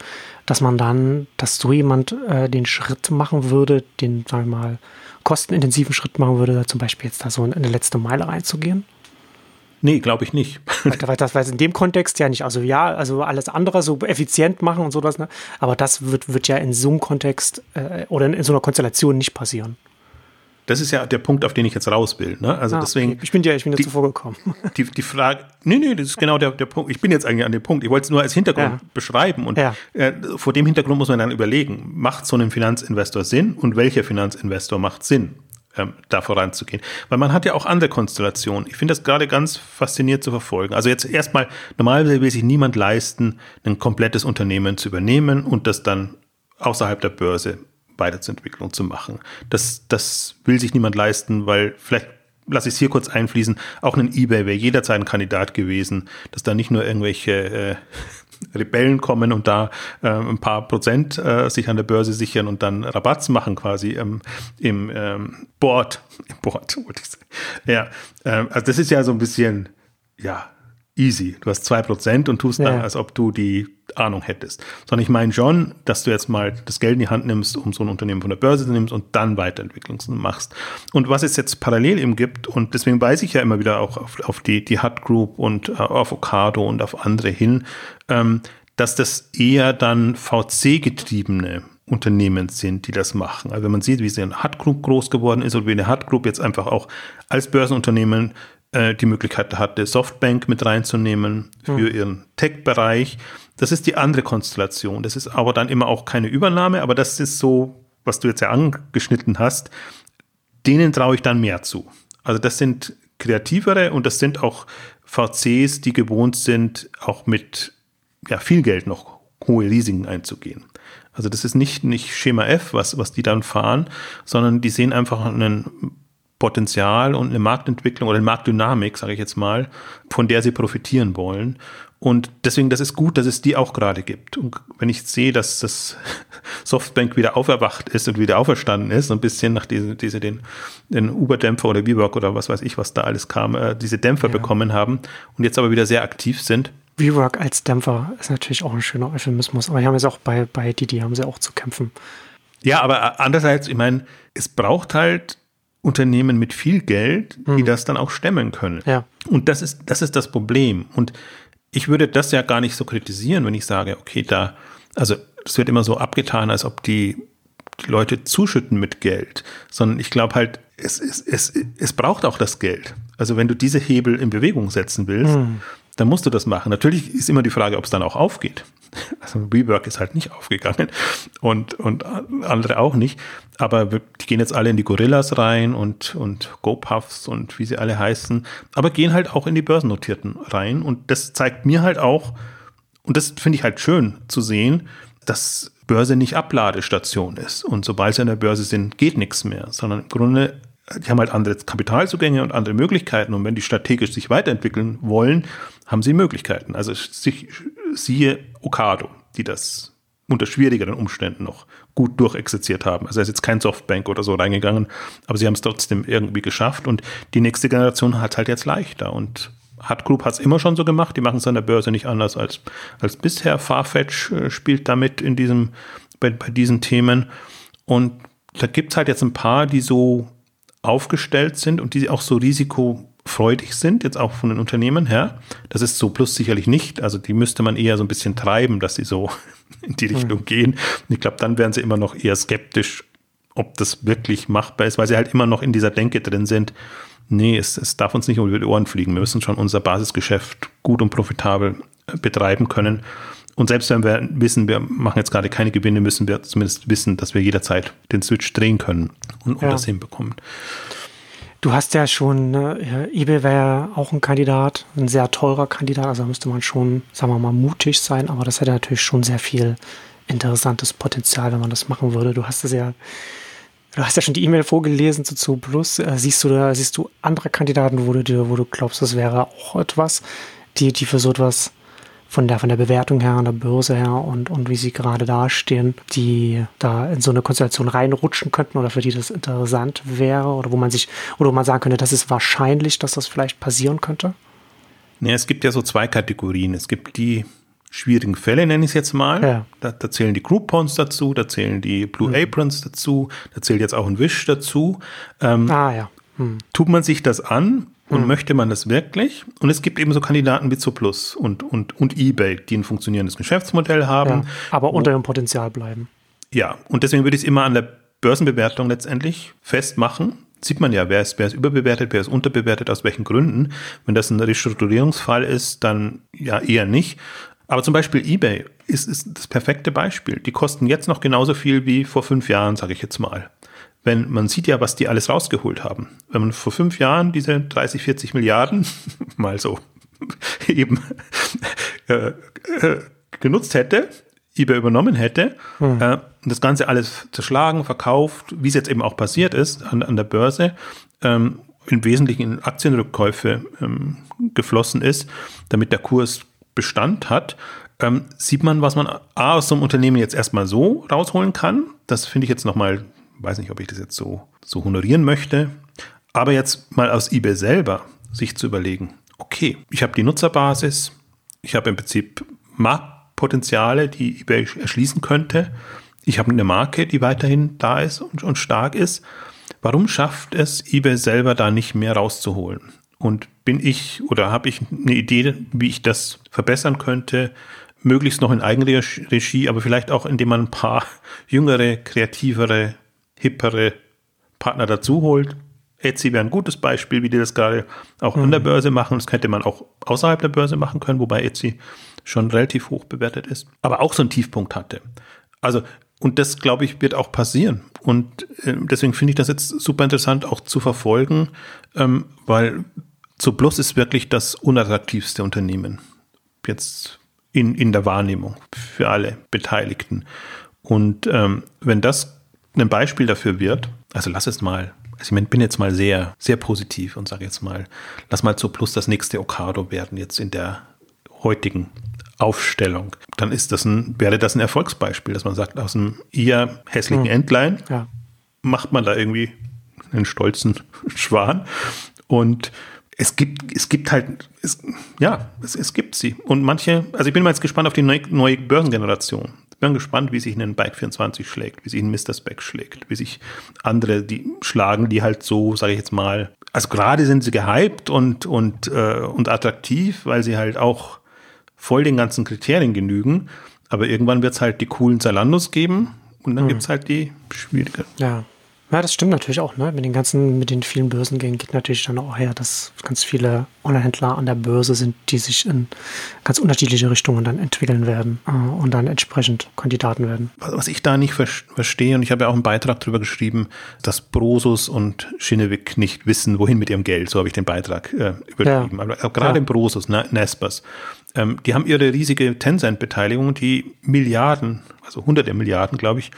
dass man dann, dass so jemand äh, den Schritt machen würde, den, sagen wir mal, kostenintensiven Schritt machen würde, zum Beispiel jetzt da so in eine letzte Meile reinzugehen? Nee, glaube ich nicht. Weil das weiß in dem Kontext ja nicht. Also ja, also alles andere so effizient machen und sowas, ne? aber das wird, wird ja in so einem Kontext äh, oder in, in so einer Konstellation nicht passieren. Das ist ja der Punkt, auf den ich jetzt raus will. Ne? Also ah, deswegen. Okay. Ich bin ja, ich bin ja zuvor gekommen. Die, die Frage, nee, nee, das ist genau der, der Punkt. Ich bin jetzt eigentlich an dem Punkt. Ich wollte es nur als Hintergrund ja. beschreiben. Und ja. äh, vor dem Hintergrund muss man dann überlegen, macht so ein Finanzinvestor Sinn und welcher Finanzinvestor macht Sinn? Ähm, da voranzugehen. Weil man hat ja auch andere Konstellationen. Ich finde das gerade ganz faszinierend zu verfolgen. Also jetzt erstmal, normalerweise will sich niemand leisten, ein komplettes Unternehmen zu übernehmen und das dann außerhalb der Börse Weiterentwicklung zu machen. Das, das will sich niemand leisten, weil vielleicht lasse ich es hier kurz einfließen, auch ein Ebay wäre jederzeit ein Kandidat gewesen, dass da nicht nur irgendwelche äh, Rebellen kommen und da äh, ein paar Prozent äh, sich an der Börse sichern und dann Rabatts machen quasi ähm, im ähm, Board. Im Board, wollte ich sagen. Ja, ähm, also das ist ja so ein bisschen, ja, easy. Du hast zwei Prozent und tust dann, als ob du die Ahnung hättest. Sondern ich meine schon, dass du jetzt mal das Geld in die Hand nimmst, um so ein Unternehmen von der Börse zu nehmen und dann Weiterentwicklung machst. Und was es jetzt parallel eben gibt, und deswegen weise ich ja immer wieder auch auf, auf die, die Hut Group und äh, auf Ocado und auf andere hin, ähm, dass das eher dann VC-getriebene Unternehmen sind, die das machen. Also wenn man sieht, wie sie eine Hut Group groß geworden ist oder wie eine Hut Group jetzt einfach auch als Börsenunternehmen äh, die Möglichkeit hatte, Softbank mit reinzunehmen für hm. ihren Tech-Bereich. Das ist die andere Konstellation. Das ist aber dann immer auch keine Übernahme, aber das ist so, was du jetzt ja angeschnitten hast. Denen traue ich dann mehr zu. Also das sind kreativere und das sind auch VCs, die gewohnt sind, auch mit ja, viel Geld noch hohe Risiken einzugehen. Also das ist nicht, nicht Schema F, was, was die dann fahren, sondern die sehen einfach einen Potenzial und eine Marktentwicklung oder eine Marktdynamik, sage ich jetzt mal, von der sie profitieren wollen. Und deswegen, das ist gut, dass es die auch gerade gibt. Und wenn ich sehe, dass das Softbank wieder auferwacht ist und wieder auferstanden ist, so ein bisschen nach diese, diese den, den Uber-Dämpfer oder WeWork oder was weiß ich, was da alles kam, äh, diese Dämpfer ja. bekommen haben und jetzt aber wieder sehr aktiv sind. WeWork als Dämpfer ist natürlich auch ein schöner Euphemismus, aber die haben jetzt auch bei, bei Didi haben sie auch zu kämpfen. Ja, aber andererseits, ich meine, es braucht halt Unternehmen mit viel Geld, die hm. das dann auch stemmen können. Ja. Und das ist, das ist das Problem. Und ich würde das ja gar nicht so kritisieren, wenn ich sage, okay, da, also es wird immer so abgetan, als ob die, die Leute zuschütten mit Geld, sondern ich glaube halt, es, es, es, es braucht auch das Geld. Also wenn du diese Hebel in Bewegung setzen willst, hm dann musst du das machen. Natürlich ist immer die Frage, ob es dann auch aufgeht. Also WeWork ist halt nicht aufgegangen und, und andere auch nicht. Aber die gehen jetzt alle in die Gorillas rein und, und GoPuffs und wie sie alle heißen, aber gehen halt auch in die Börsennotierten rein. Und das zeigt mir halt auch, und das finde ich halt schön zu sehen, dass Börse nicht Abladestation ist. Und sobald sie an der Börse sind, geht nichts mehr, sondern im Grunde die haben halt andere Kapitalzugänge und andere Möglichkeiten. Und wenn die strategisch sich weiterentwickeln wollen, haben sie Möglichkeiten. Also sich, siehe Okado, die das unter schwierigeren Umständen noch gut durchexerziert haben. Also er ist jetzt kein Softbank oder so reingegangen, aber sie haben es trotzdem irgendwie geschafft und die nächste Generation hat halt jetzt leichter und Hut Group hat es immer schon so gemacht, die machen es an der Börse nicht anders als, als bisher. Farfetch äh, spielt damit in diesem, bei, bei diesen Themen und da gibt es halt jetzt ein paar, die so aufgestellt sind und die auch so risikofreudig sind, jetzt auch von den Unternehmen her. Das ist so plus sicherlich nicht. Also die müsste man eher so ein bisschen treiben, dass sie so in die Richtung mhm. gehen. Und ich glaube, dann wären sie immer noch eher skeptisch, ob das wirklich machbar ist, weil sie halt immer noch in dieser Denke drin sind. Nee, es, es darf uns nicht über die Ohren fliegen. Wir müssen schon unser Basisgeschäft gut und profitabel äh, betreiben können. Und selbst wenn wir wissen, wir machen jetzt gerade keine Gewinne, müssen wir zumindest wissen, dass wir jederzeit den Switch drehen können und, und ja. das hinbekommen. Du hast ja schon, äh, eBay wäre ja auch ein Kandidat, ein sehr teurer Kandidat, also müsste man schon, sagen wir mal, mutig sein, aber das hätte natürlich schon sehr viel interessantes Potenzial, wenn man das machen würde. Du hast es ja, du hast ja schon die E-Mail vorgelesen zu Zoo Plus. Äh, siehst du da, siehst du andere Kandidaten, wo du, wo du glaubst, das wäre auch etwas, die, die für so etwas von der, von der Bewertung her, an der Börse her und, und wie sie gerade dastehen, die da in so eine Konstellation reinrutschen könnten oder für die das interessant wäre oder wo man sich, oder wo man sagen könnte, das ist wahrscheinlich, dass das vielleicht passieren könnte? Ja, es gibt ja so zwei Kategorien. Es gibt die schwierigen Fälle, nenne ich es jetzt mal. Ja. Da, da, zählen die Groupons dazu, da zählen die Blue mhm. Aprons dazu, da zählt jetzt auch ein Wish dazu. Ähm, ah ja. Hm. Tut man sich das an, und mhm. möchte man das wirklich? Und es gibt eben so Kandidaten wie Zooplus und, und, und eBay, die ein funktionierendes Geschäftsmodell haben. Ja, aber unter ihrem Potenzial bleiben. Ja, und deswegen würde ich es immer an der Börsenbewertung letztendlich festmachen. Sieht man ja, wer ist, wer ist überbewertet, wer ist unterbewertet, aus welchen Gründen. Wenn das ein Restrukturierungsfall ist, dann ja eher nicht. Aber zum Beispiel eBay ist, ist das perfekte Beispiel. Die kosten jetzt noch genauso viel wie vor fünf Jahren, sage ich jetzt mal wenn man sieht ja, was die alles rausgeholt haben. Wenn man vor fünf Jahren diese 30, 40 Milliarden mal so eben äh, äh, genutzt hätte, eBay übernommen hätte, hm. äh, das Ganze alles zerschlagen, verkauft, wie es jetzt eben auch passiert ist an, an der Börse, ähm, im Wesentlichen in Aktienrückkäufe ähm, geflossen ist, damit der Kurs Bestand hat, ähm, sieht man, was man A, aus so einem Unternehmen jetzt erstmal so rausholen kann. Das finde ich jetzt nochmal weiß nicht, ob ich das jetzt so, so honorieren möchte. Aber jetzt mal aus eBay selber sich zu überlegen, okay, ich habe die Nutzerbasis, ich habe im Prinzip Marktpotenziale, die eBay erschließen könnte. Ich habe eine Marke, die weiterhin da ist und, und stark ist. Warum schafft es eBay selber da nicht mehr rauszuholen? Und bin ich oder habe ich eine Idee, wie ich das verbessern könnte? Möglichst noch in Eigenregie, aber vielleicht auch, indem man ein paar jüngere, kreativere hippere Partner dazu holt. Etsy wäre ein gutes Beispiel, wie die das gerade auch mhm. an der mhm. Börse machen. Das hätte man auch außerhalb der Börse machen können, wobei Etsy schon relativ hoch bewertet ist, aber auch so einen Tiefpunkt hatte. Also, und das, glaube ich, wird auch passieren. Und äh, deswegen finde ich das jetzt super interessant auch zu verfolgen, ähm, weil so Plus ist wirklich das unattraktivste Unternehmen. Jetzt in, in der Wahrnehmung für alle Beteiligten. Und ähm, wenn das ein Beispiel dafür wird, also lass es mal, also ich bin jetzt mal sehr, sehr positiv und sage jetzt mal, lass mal zu Plus das nächste Okado werden jetzt in der heutigen Aufstellung, dann ist das ein, wäre das ein Erfolgsbeispiel, dass man sagt, aus einem eher hässlichen hm. Entlein ja. macht man da irgendwie einen stolzen Schwan und es gibt, es gibt halt, es, ja, es, es gibt sie. Und manche, also ich bin mal jetzt gespannt auf die neue, neue Börsengeneration. Ich bin gespannt, wie sich ein Bike 24 schlägt, wie sich ein Mr. Spec schlägt, wie sich andere die schlagen, die halt so, sage ich jetzt mal, also gerade sind sie gehypt und, und, äh, und attraktiv, weil sie halt auch voll den ganzen Kriterien genügen. Aber irgendwann wird es halt die coolen Zalandos geben und dann hm. gibt es halt die schwierige. Ja. Ja, das stimmt natürlich auch, ne? Mit den ganzen, mit den vielen Börsengängen geht natürlich dann auch her, dass ganz viele Online-Händler an der Börse sind, die sich in ganz unterschiedliche Richtungen dann entwickeln werden äh, und dann entsprechend Kandidaten werden. Was ich da nicht ver verstehe, und ich habe ja auch einen Beitrag darüber geschrieben, dass Brosus und Schinnewig nicht wissen, wohin mit ihrem Geld. So habe ich den Beitrag äh, überschrieben. Ja. Aber gerade ja. im Brosus, ne, Nespers, ähm, die haben ihre riesige Tencent-Beteiligung, die Milliarden, also hunderte Milliarden, glaube ich,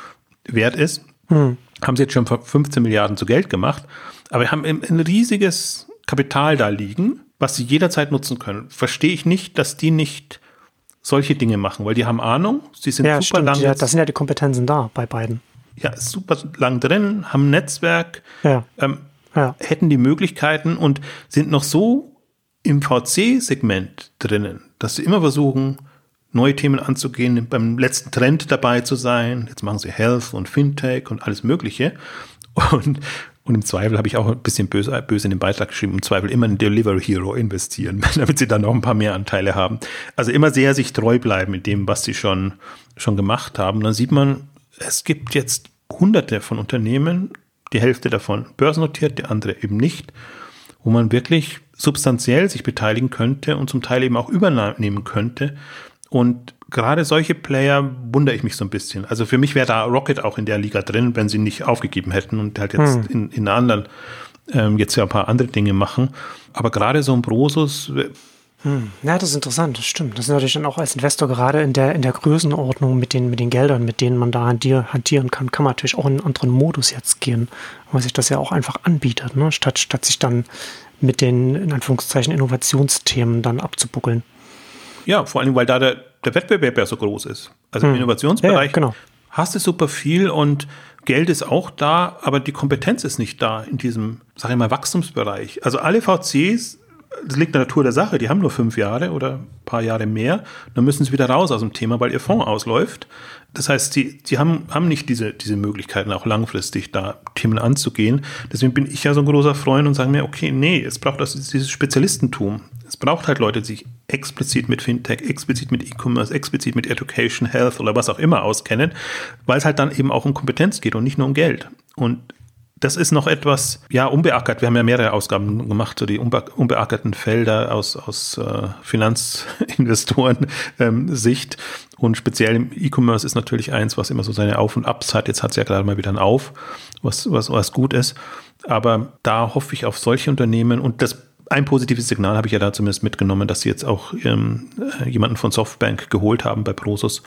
wert ist. Hm haben sie jetzt schon 15 Milliarden zu Geld gemacht, aber haben ein riesiges Kapital da liegen was sie jederzeit nutzen können, verstehe ich nicht, dass die nicht solche Dinge machen, weil die haben Ahnung, sie sind ja, super stimmt. lang. Ja, das sind ja die Kompetenzen da bei beiden. Ja, super lang drin, haben ein Netzwerk, Ja. ähm, Ja. hätten die Möglichkeiten und sind noch so im VC-Segment drinnen, dass sie immer versuchen, neue Themen anzugehen, beim letzten Trend dabei zu sein. Jetzt machen sie Health und Fintech und alles Mögliche. Und, und im Zweifel habe ich auch ein bisschen böse, böse in den Beitrag geschrieben, im Zweifel immer in Delivery Hero investieren, damit sie dann noch ein paar mehr Anteile haben. Also immer sehr sich treu bleiben in dem, was sie schon, schon gemacht haben. Dann sieht man, es gibt jetzt hunderte von Unternehmen, die Hälfte davon börsennotiert, die andere eben nicht, wo man wirklich substanziell sich beteiligen könnte und zum Teil eben auch übernehmen könnte. Und gerade solche Player wundere ich mich so ein bisschen. Also für mich wäre da Rocket auch in der Liga drin, wenn sie nicht aufgegeben hätten und halt jetzt in, in einer anderen, ähm, jetzt ja ein paar andere Dinge machen. Aber gerade so ein Brosus, Ja, das ist interessant, das stimmt. Das ist natürlich dann auch als Investor gerade in der, in der Größenordnung mit den, mit den Geldern, mit denen man da hantier, hantieren kann, kann man natürlich auch in einen anderen Modus jetzt gehen, weil sich das ja auch einfach anbietet, ne? statt, statt sich dann mit den, in Anführungszeichen, Innovationsthemen dann abzubuckeln. Ja, vor allem, weil da der, der Wettbewerb ja so groß ist. Also im Innovationsbereich Ja, ja, genau. hast du super viel und Geld ist auch da, aber die Kompetenz ist nicht da in diesem, sag ich mal, Wachstumsbereich. Also alle VCs, das liegt in der Natur der Sache, die haben nur fünf Jahre oder ein paar Jahre mehr, dann müssen sie wieder raus aus dem Thema, weil ihr Fonds ausläuft. Das heißt, die, die haben, haben nicht diese, diese Möglichkeiten, auch langfristig da Themen anzugehen. Deswegen bin ich ja so ein großer Freund und sage mir, okay, nee, es braucht das, dieses Spezialistentum. Es braucht halt Leute, die sich explizit mit Fintech, explizit mit E-Commerce, explizit mit Education, Health oder was auch immer auskennen, weil es halt dann eben auch um Kompetenz geht und nicht nur um Geld. Und das ist noch etwas, ja, unbeackert. Wir haben ja mehrere Ausgaben gemacht, so die unbe unbeackerten Felder aus, aus äh, Finanzinvestoren-Sicht. und speziell im E-Commerce ist natürlich eins, was immer so seine Auf- und Abs hat. Jetzt hat es ja gerade mal wieder ein Auf, was, was, was gut ist. Aber da hoffe ich auf solche Unternehmen und das ein positives Signal habe ich ja da zumindest mitgenommen, dass sie jetzt auch ähm, jemanden von Softbank geholt haben bei Prosus.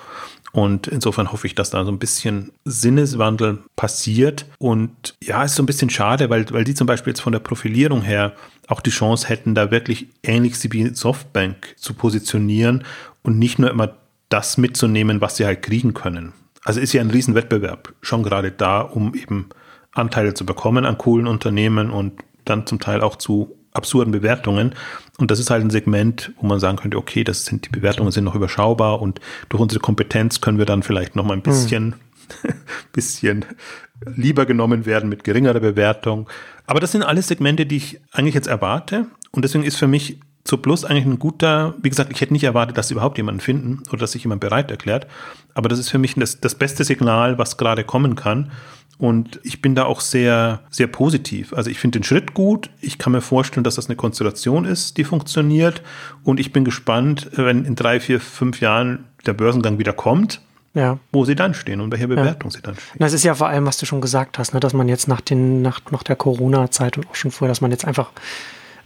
Und insofern hoffe ich, dass da so ein bisschen Sinneswandel passiert. Und ja, ist so ein bisschen schade, weil, weil die zum Beispiel jetzt von der Profilierung her auch die Chance hätten, da wirklich ähnlich wie Softbank zu positionieren und nicht nur immer das mitzunehmen, was sie halt kriegen können. Also ist ja ein Riesenwettbewerb schon gerade da, um eben Anteile zu bekommen an coolen Unternehmen und dann zum Teil auch zu absurden Bewertungen. Und das ist halt ein Segment, wo man sagen könnte, okay, das sind, die Bewertungen sind noch überschaubar und durch unsere Kompetenz können wir dann vielleicht noch mal ein bisschen, hm. bisschen lieber genommen werden mit geringerer Bewertung. Aber das sind alles Segmente, die ich eigentlich jetzt erwarte. Und deswegen ist für mich zu Plus eigentlich ein guter, wie gesagt, ich hätte nicht erwartet, dass sie überhaupt jemanden finden oder dass sich jemand bereit erklärt. Aber das ist für mich das, das beste Signal, was gerade kommen kann. Und ich bin da auch sehr, sehr positiv. Also ich finde den Schritt gut. Ich kann mir vorstellen, dass das eine Konstellation ist, die funktioniert. Und ich bin gespannt, wenn in drei, vier, fünf Jahren der Börsengang wieder kommt, ja. wo sie dann stehen und welche Bewertung ja. sie dann stehen. Das ist ja vor allem, was du schon gesagt hast, ne, dass man jetzt nach, den, nach, nach der Corona-Zeit und auch schon vorher, dass man jetzt einfach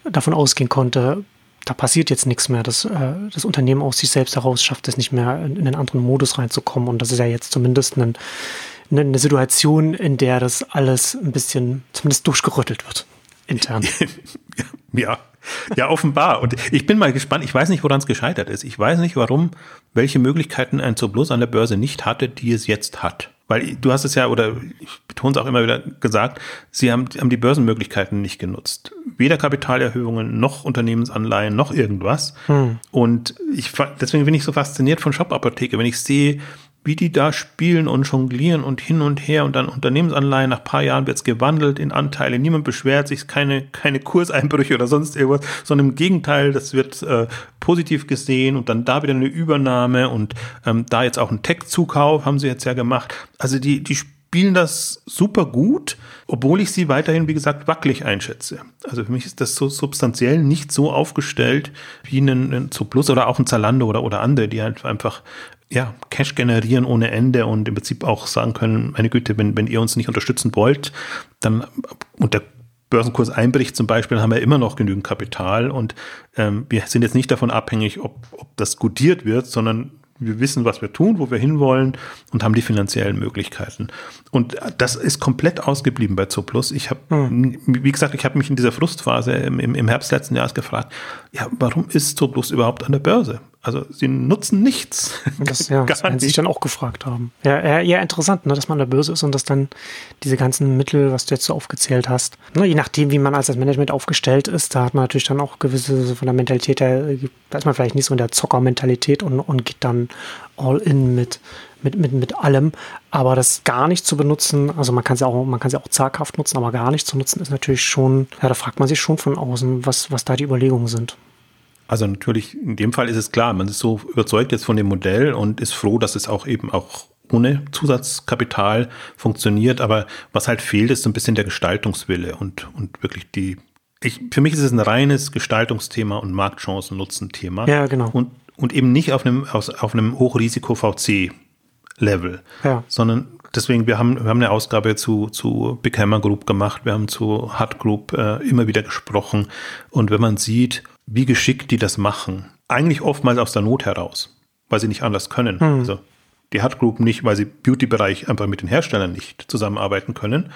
davon ausgehen konnte, da passiert jetzt nichts mehr. Das, äh, das Unternehmen aus sich selbst heraus schafft es nicht mehr, in, in einen anderen Modus reinzukommen. Und das ist ja jetzt zumindest ein eine Situation, in der das alles ein bisschen zumindest durchgerüttelt wird, intern. ja, ja, offenbar. Und ich bin mal gespannt. Ich weiß nicht, woran es gescheitert ist. Ich weiß nicht, warum, welche Möglichkeiten ein Zooplus an der Börse nicht hatte, die es jetzt hat. Weil du hast es ja, oder ich betone es auch immer wieder gesagt, sie haben, haben die Börsenmöglichkeiten nicht genutzt. Weder Kapitalerhöhungen, noch Unternehmensanleihen, noch irgendwas. Hm. Und ich, deswegen bin ich so fasziniert von Shop Apotheke, wenn ich sehe, wie die da spielen und jonglieren und hin und her und dann Unternehmensanleihen, nach paar Jahren wird es gewandelt in Anteile, niemand beschwert sich, keine, keine Kurseinbrüche oder sonst irgendwas, sondern im Gegenteil, das wird äh, positiv gesehen und dann da wieder eine Übernahme und ähm, da jetzt auch ein Tech-Zukauf haben sie jetzt ja gemacht. Also die, die spielen das super gut, obwohl ich sie weiterhin, wie gesagt, wackelig einschätze. Also für mich ist das so substanziell nicht so aufgestellt wie ein, ein Zooplus oder auch ein Zalando oder, oder andere, die halt einfach ja, Cash generieren ohne Ende und im Prinzip auch sagen können, meine Güte, wenn, wenn ihr uns nicht unterstützen wollt, dann und der Börsenkurs einbricht zum Beispiel, haben wir immer noch genügend Kapital und ähm, wir sind jetzt nicht davon abhängig, ob, ob das gutiert wird, sondern wir wissen, was wir tun, wo wir hinwollen und haben die finanziellen Möglichkeiten. Und das ist komplett ausgeblieben bei Zooplus. Ich habe, hm. wie gesagt, ich habe mich in dieser Frustphase im, im Herbst letzten Jahres gefragt, ja, warum ist Zooplus überhaupt an der Börse? Also sie nutzen nichts. Das, ja, das werden sie sich dann auch gefragt haben. Ja, eher, eher interessant, ne, dass man an der Börse ist und dass dann diese ganzen Mittel, was du jetzt so aufgezählt hast, ne, je nachdem, wie man als das Management aufgestellt ist, da hat man natürlich dann auch gewisse von der Mentalität, da, da ist man vielleicht nicht so in der Zockermentalität und, und geht dann all in mit, mit, mit, mit allem. Aber das gar nicht zu benutzen, also man kann es ja auch, man kann es ja auch zaghaft nutzen, aber gar nicht zu nutzen, ist natürlich schon, ja, da fragt man sich schon von außen, was, was da die Überlegungen sind. Also natürlich, in dem Fall ist es klar, man ist so überzeugt jetzt von dem Modell und ist froh, dass es auch eben auch ohne Zusatzkapital funktioniert. Aber was halt fehlt, ist so ein bisschen der Gestaltungswille und, und wirklich die, ich, für mich ist es ein reines Gestaltungsthema und Marktchancen-Nutzen-Thema. Ja, genau. Und, und eben nicht auf einem, auf einem Hochrisiko-VC-Level, ja. sondern deswegen, wir haben, wir haben eine Ausgabe zu, zu Big Hammer Group gemacht, wir haben zu Hut Group äh, immer wieder gesprochen. Und wenn man sieht, wie geschickt die das machen. Eigentlich oftmals aus der Not heraus, weil sie nicht anders können. Hm. Also die Hut Group nicht, weil sie Beauty-Bereich einfach mit den Herstellern nicht zusammenarbeiten können.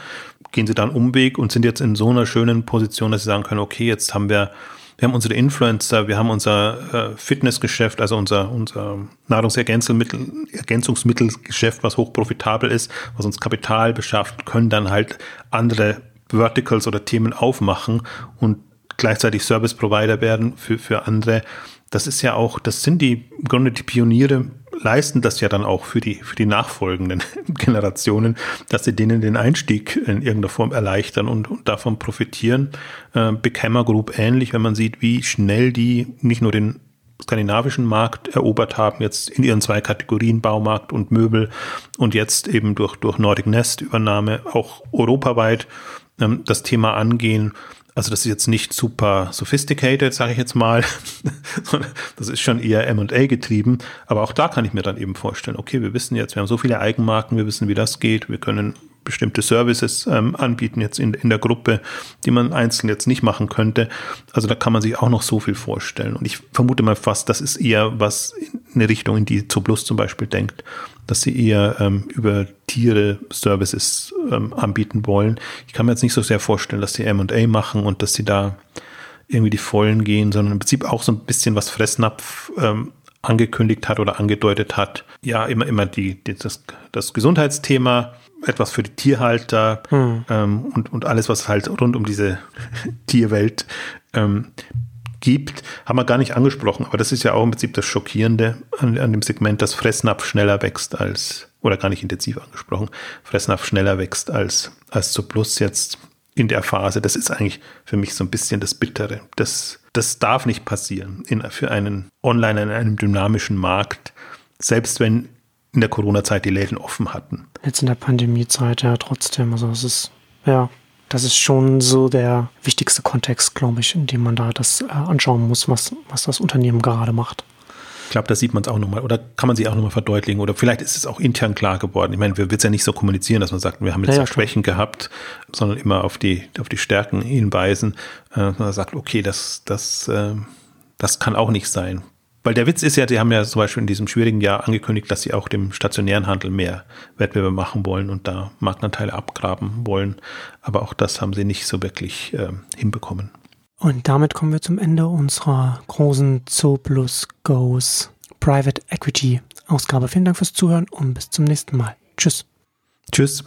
Gehen sie dann Umweg und sind jetzt in so einer schönen Position, dass sie sagen können, okay, jetzt haben wir, wir haben unsere Influencer, wir haben unser äh, Fitnessgeschäft, also unser, unser Nahrungsergänzungsmittel, Ergänzungsmittelgeschäft, was hochprofitabel ist, was uns Kapital beschafft, können dann halt andere Verticals oder Themen aufmachen und gleichzeitig Service Provider werden für, für andere. Das ist ja auch, das sind die, im Grunde die Pioniere leisten das ja dann auch für die, für die nachfolgenden Generationen, dass sie denen den Einstieg in irgendeiner Form erleichtern und, und davon profitieren. Äh, Big Hammer Group ähnlich, wenn man sieht, wie schnell die nicht nur den skandinavischen Markt erobert haben, jetzt in ihren zwei Kategorien Baumarkt und Möbel und jetzt eben durch, durch Nordic Nest Übernahme auch europaweit ähm, das Thema angehen also das ist jetzt nicht super sophisticated, sage ich jetzt mal. das ist schon eher M&A getrieben. Aber auch da kann ich mir dann eben vorstellen, okay, wir wissen jetzt, wir haben so viele Eigenmarken, wir wissen, wie das geht. Wir können bestimmte Services ähm, anbieten jetzt in, in der Gruppe, die man einzeln jetzt nicht machen könnte. Also da kann man sich auch noch so viel vorstellen. Und ich vermute mal fast, das ist eher was in eine Richtung, in die Zuplus zum Beispiel denkt dass sie eher ähm, über Tiere Services ähm, anbieten wollen. Ich kann mir jetzt nicht so sehr vorstellen, dass sie M&A machen und dass sie da irgendwie die Vollen gehen, sondern im Prinzip auch so ein bisschen was Fressnapf ähm, angekündigt hat oder angedeutet hat. Ja, immer, immer die, die das, das Gesundheitsthema, etwas für die Tierhalter hm. ähm, und, und alles, was halt rund um diese Tierwelt ähm, gibt, haben wir gar nicht angesprochen. Aber das ist ja auch im Prinzip das Schockierende an, an dem Segment, dass Fressnapf schneller wächst als, oder gar nicht intensiv angesprochen, Fressnapf schneller wächst als, als zu Plus jetzt in der Phase. Das ist eigentlich für mich so ein bisschen das Bittere. Das, das darf nicht passieren in, für einen Online, in einem dynamischen Markt, selbst wenn in der Corona-Zeit die Läden offen hatten. Jetzt in der Pandemiezeit ja trotzdem. Also es ist, ja, das ist schon so der wichtigste Kontext, glaube ich, in dem man da das äh, anschauen muss, was, was das Unternehmen gerade macht. Ich glaube, da sieht man es auch nochmal oder kann man sich auch nochmal verdeutlichen oder vielleicht ist es auch intern klar geworden. Ich meine, wir wird es ja nicht so kommunizieren, dass man sagt, wir haben jetzt ja, ja, Schwächen gehabt, sondern immer auf die, auf die Stärken hinweisen. Äh, man sagt, okay, das, das, äh, das kann auch nicht sein. Weil der Witz ist ja, die haben ja zum Beispiel in diesem schwierigen Jahr angekündigt, dass sie auch dem stationären Handel mehr Wettbewerb machen wollen und da Marktanteile abgraben wollen. Aber auch das haben sie nicht so wirklich äh, hinbekommen. Und damit kommen wir zum Ende unserer großen Zooplus Goes Private Equity Ausgabe. Vielen Dank fürs Zuhören und bis zum nächsten Mal. Tschüss. Tschüss.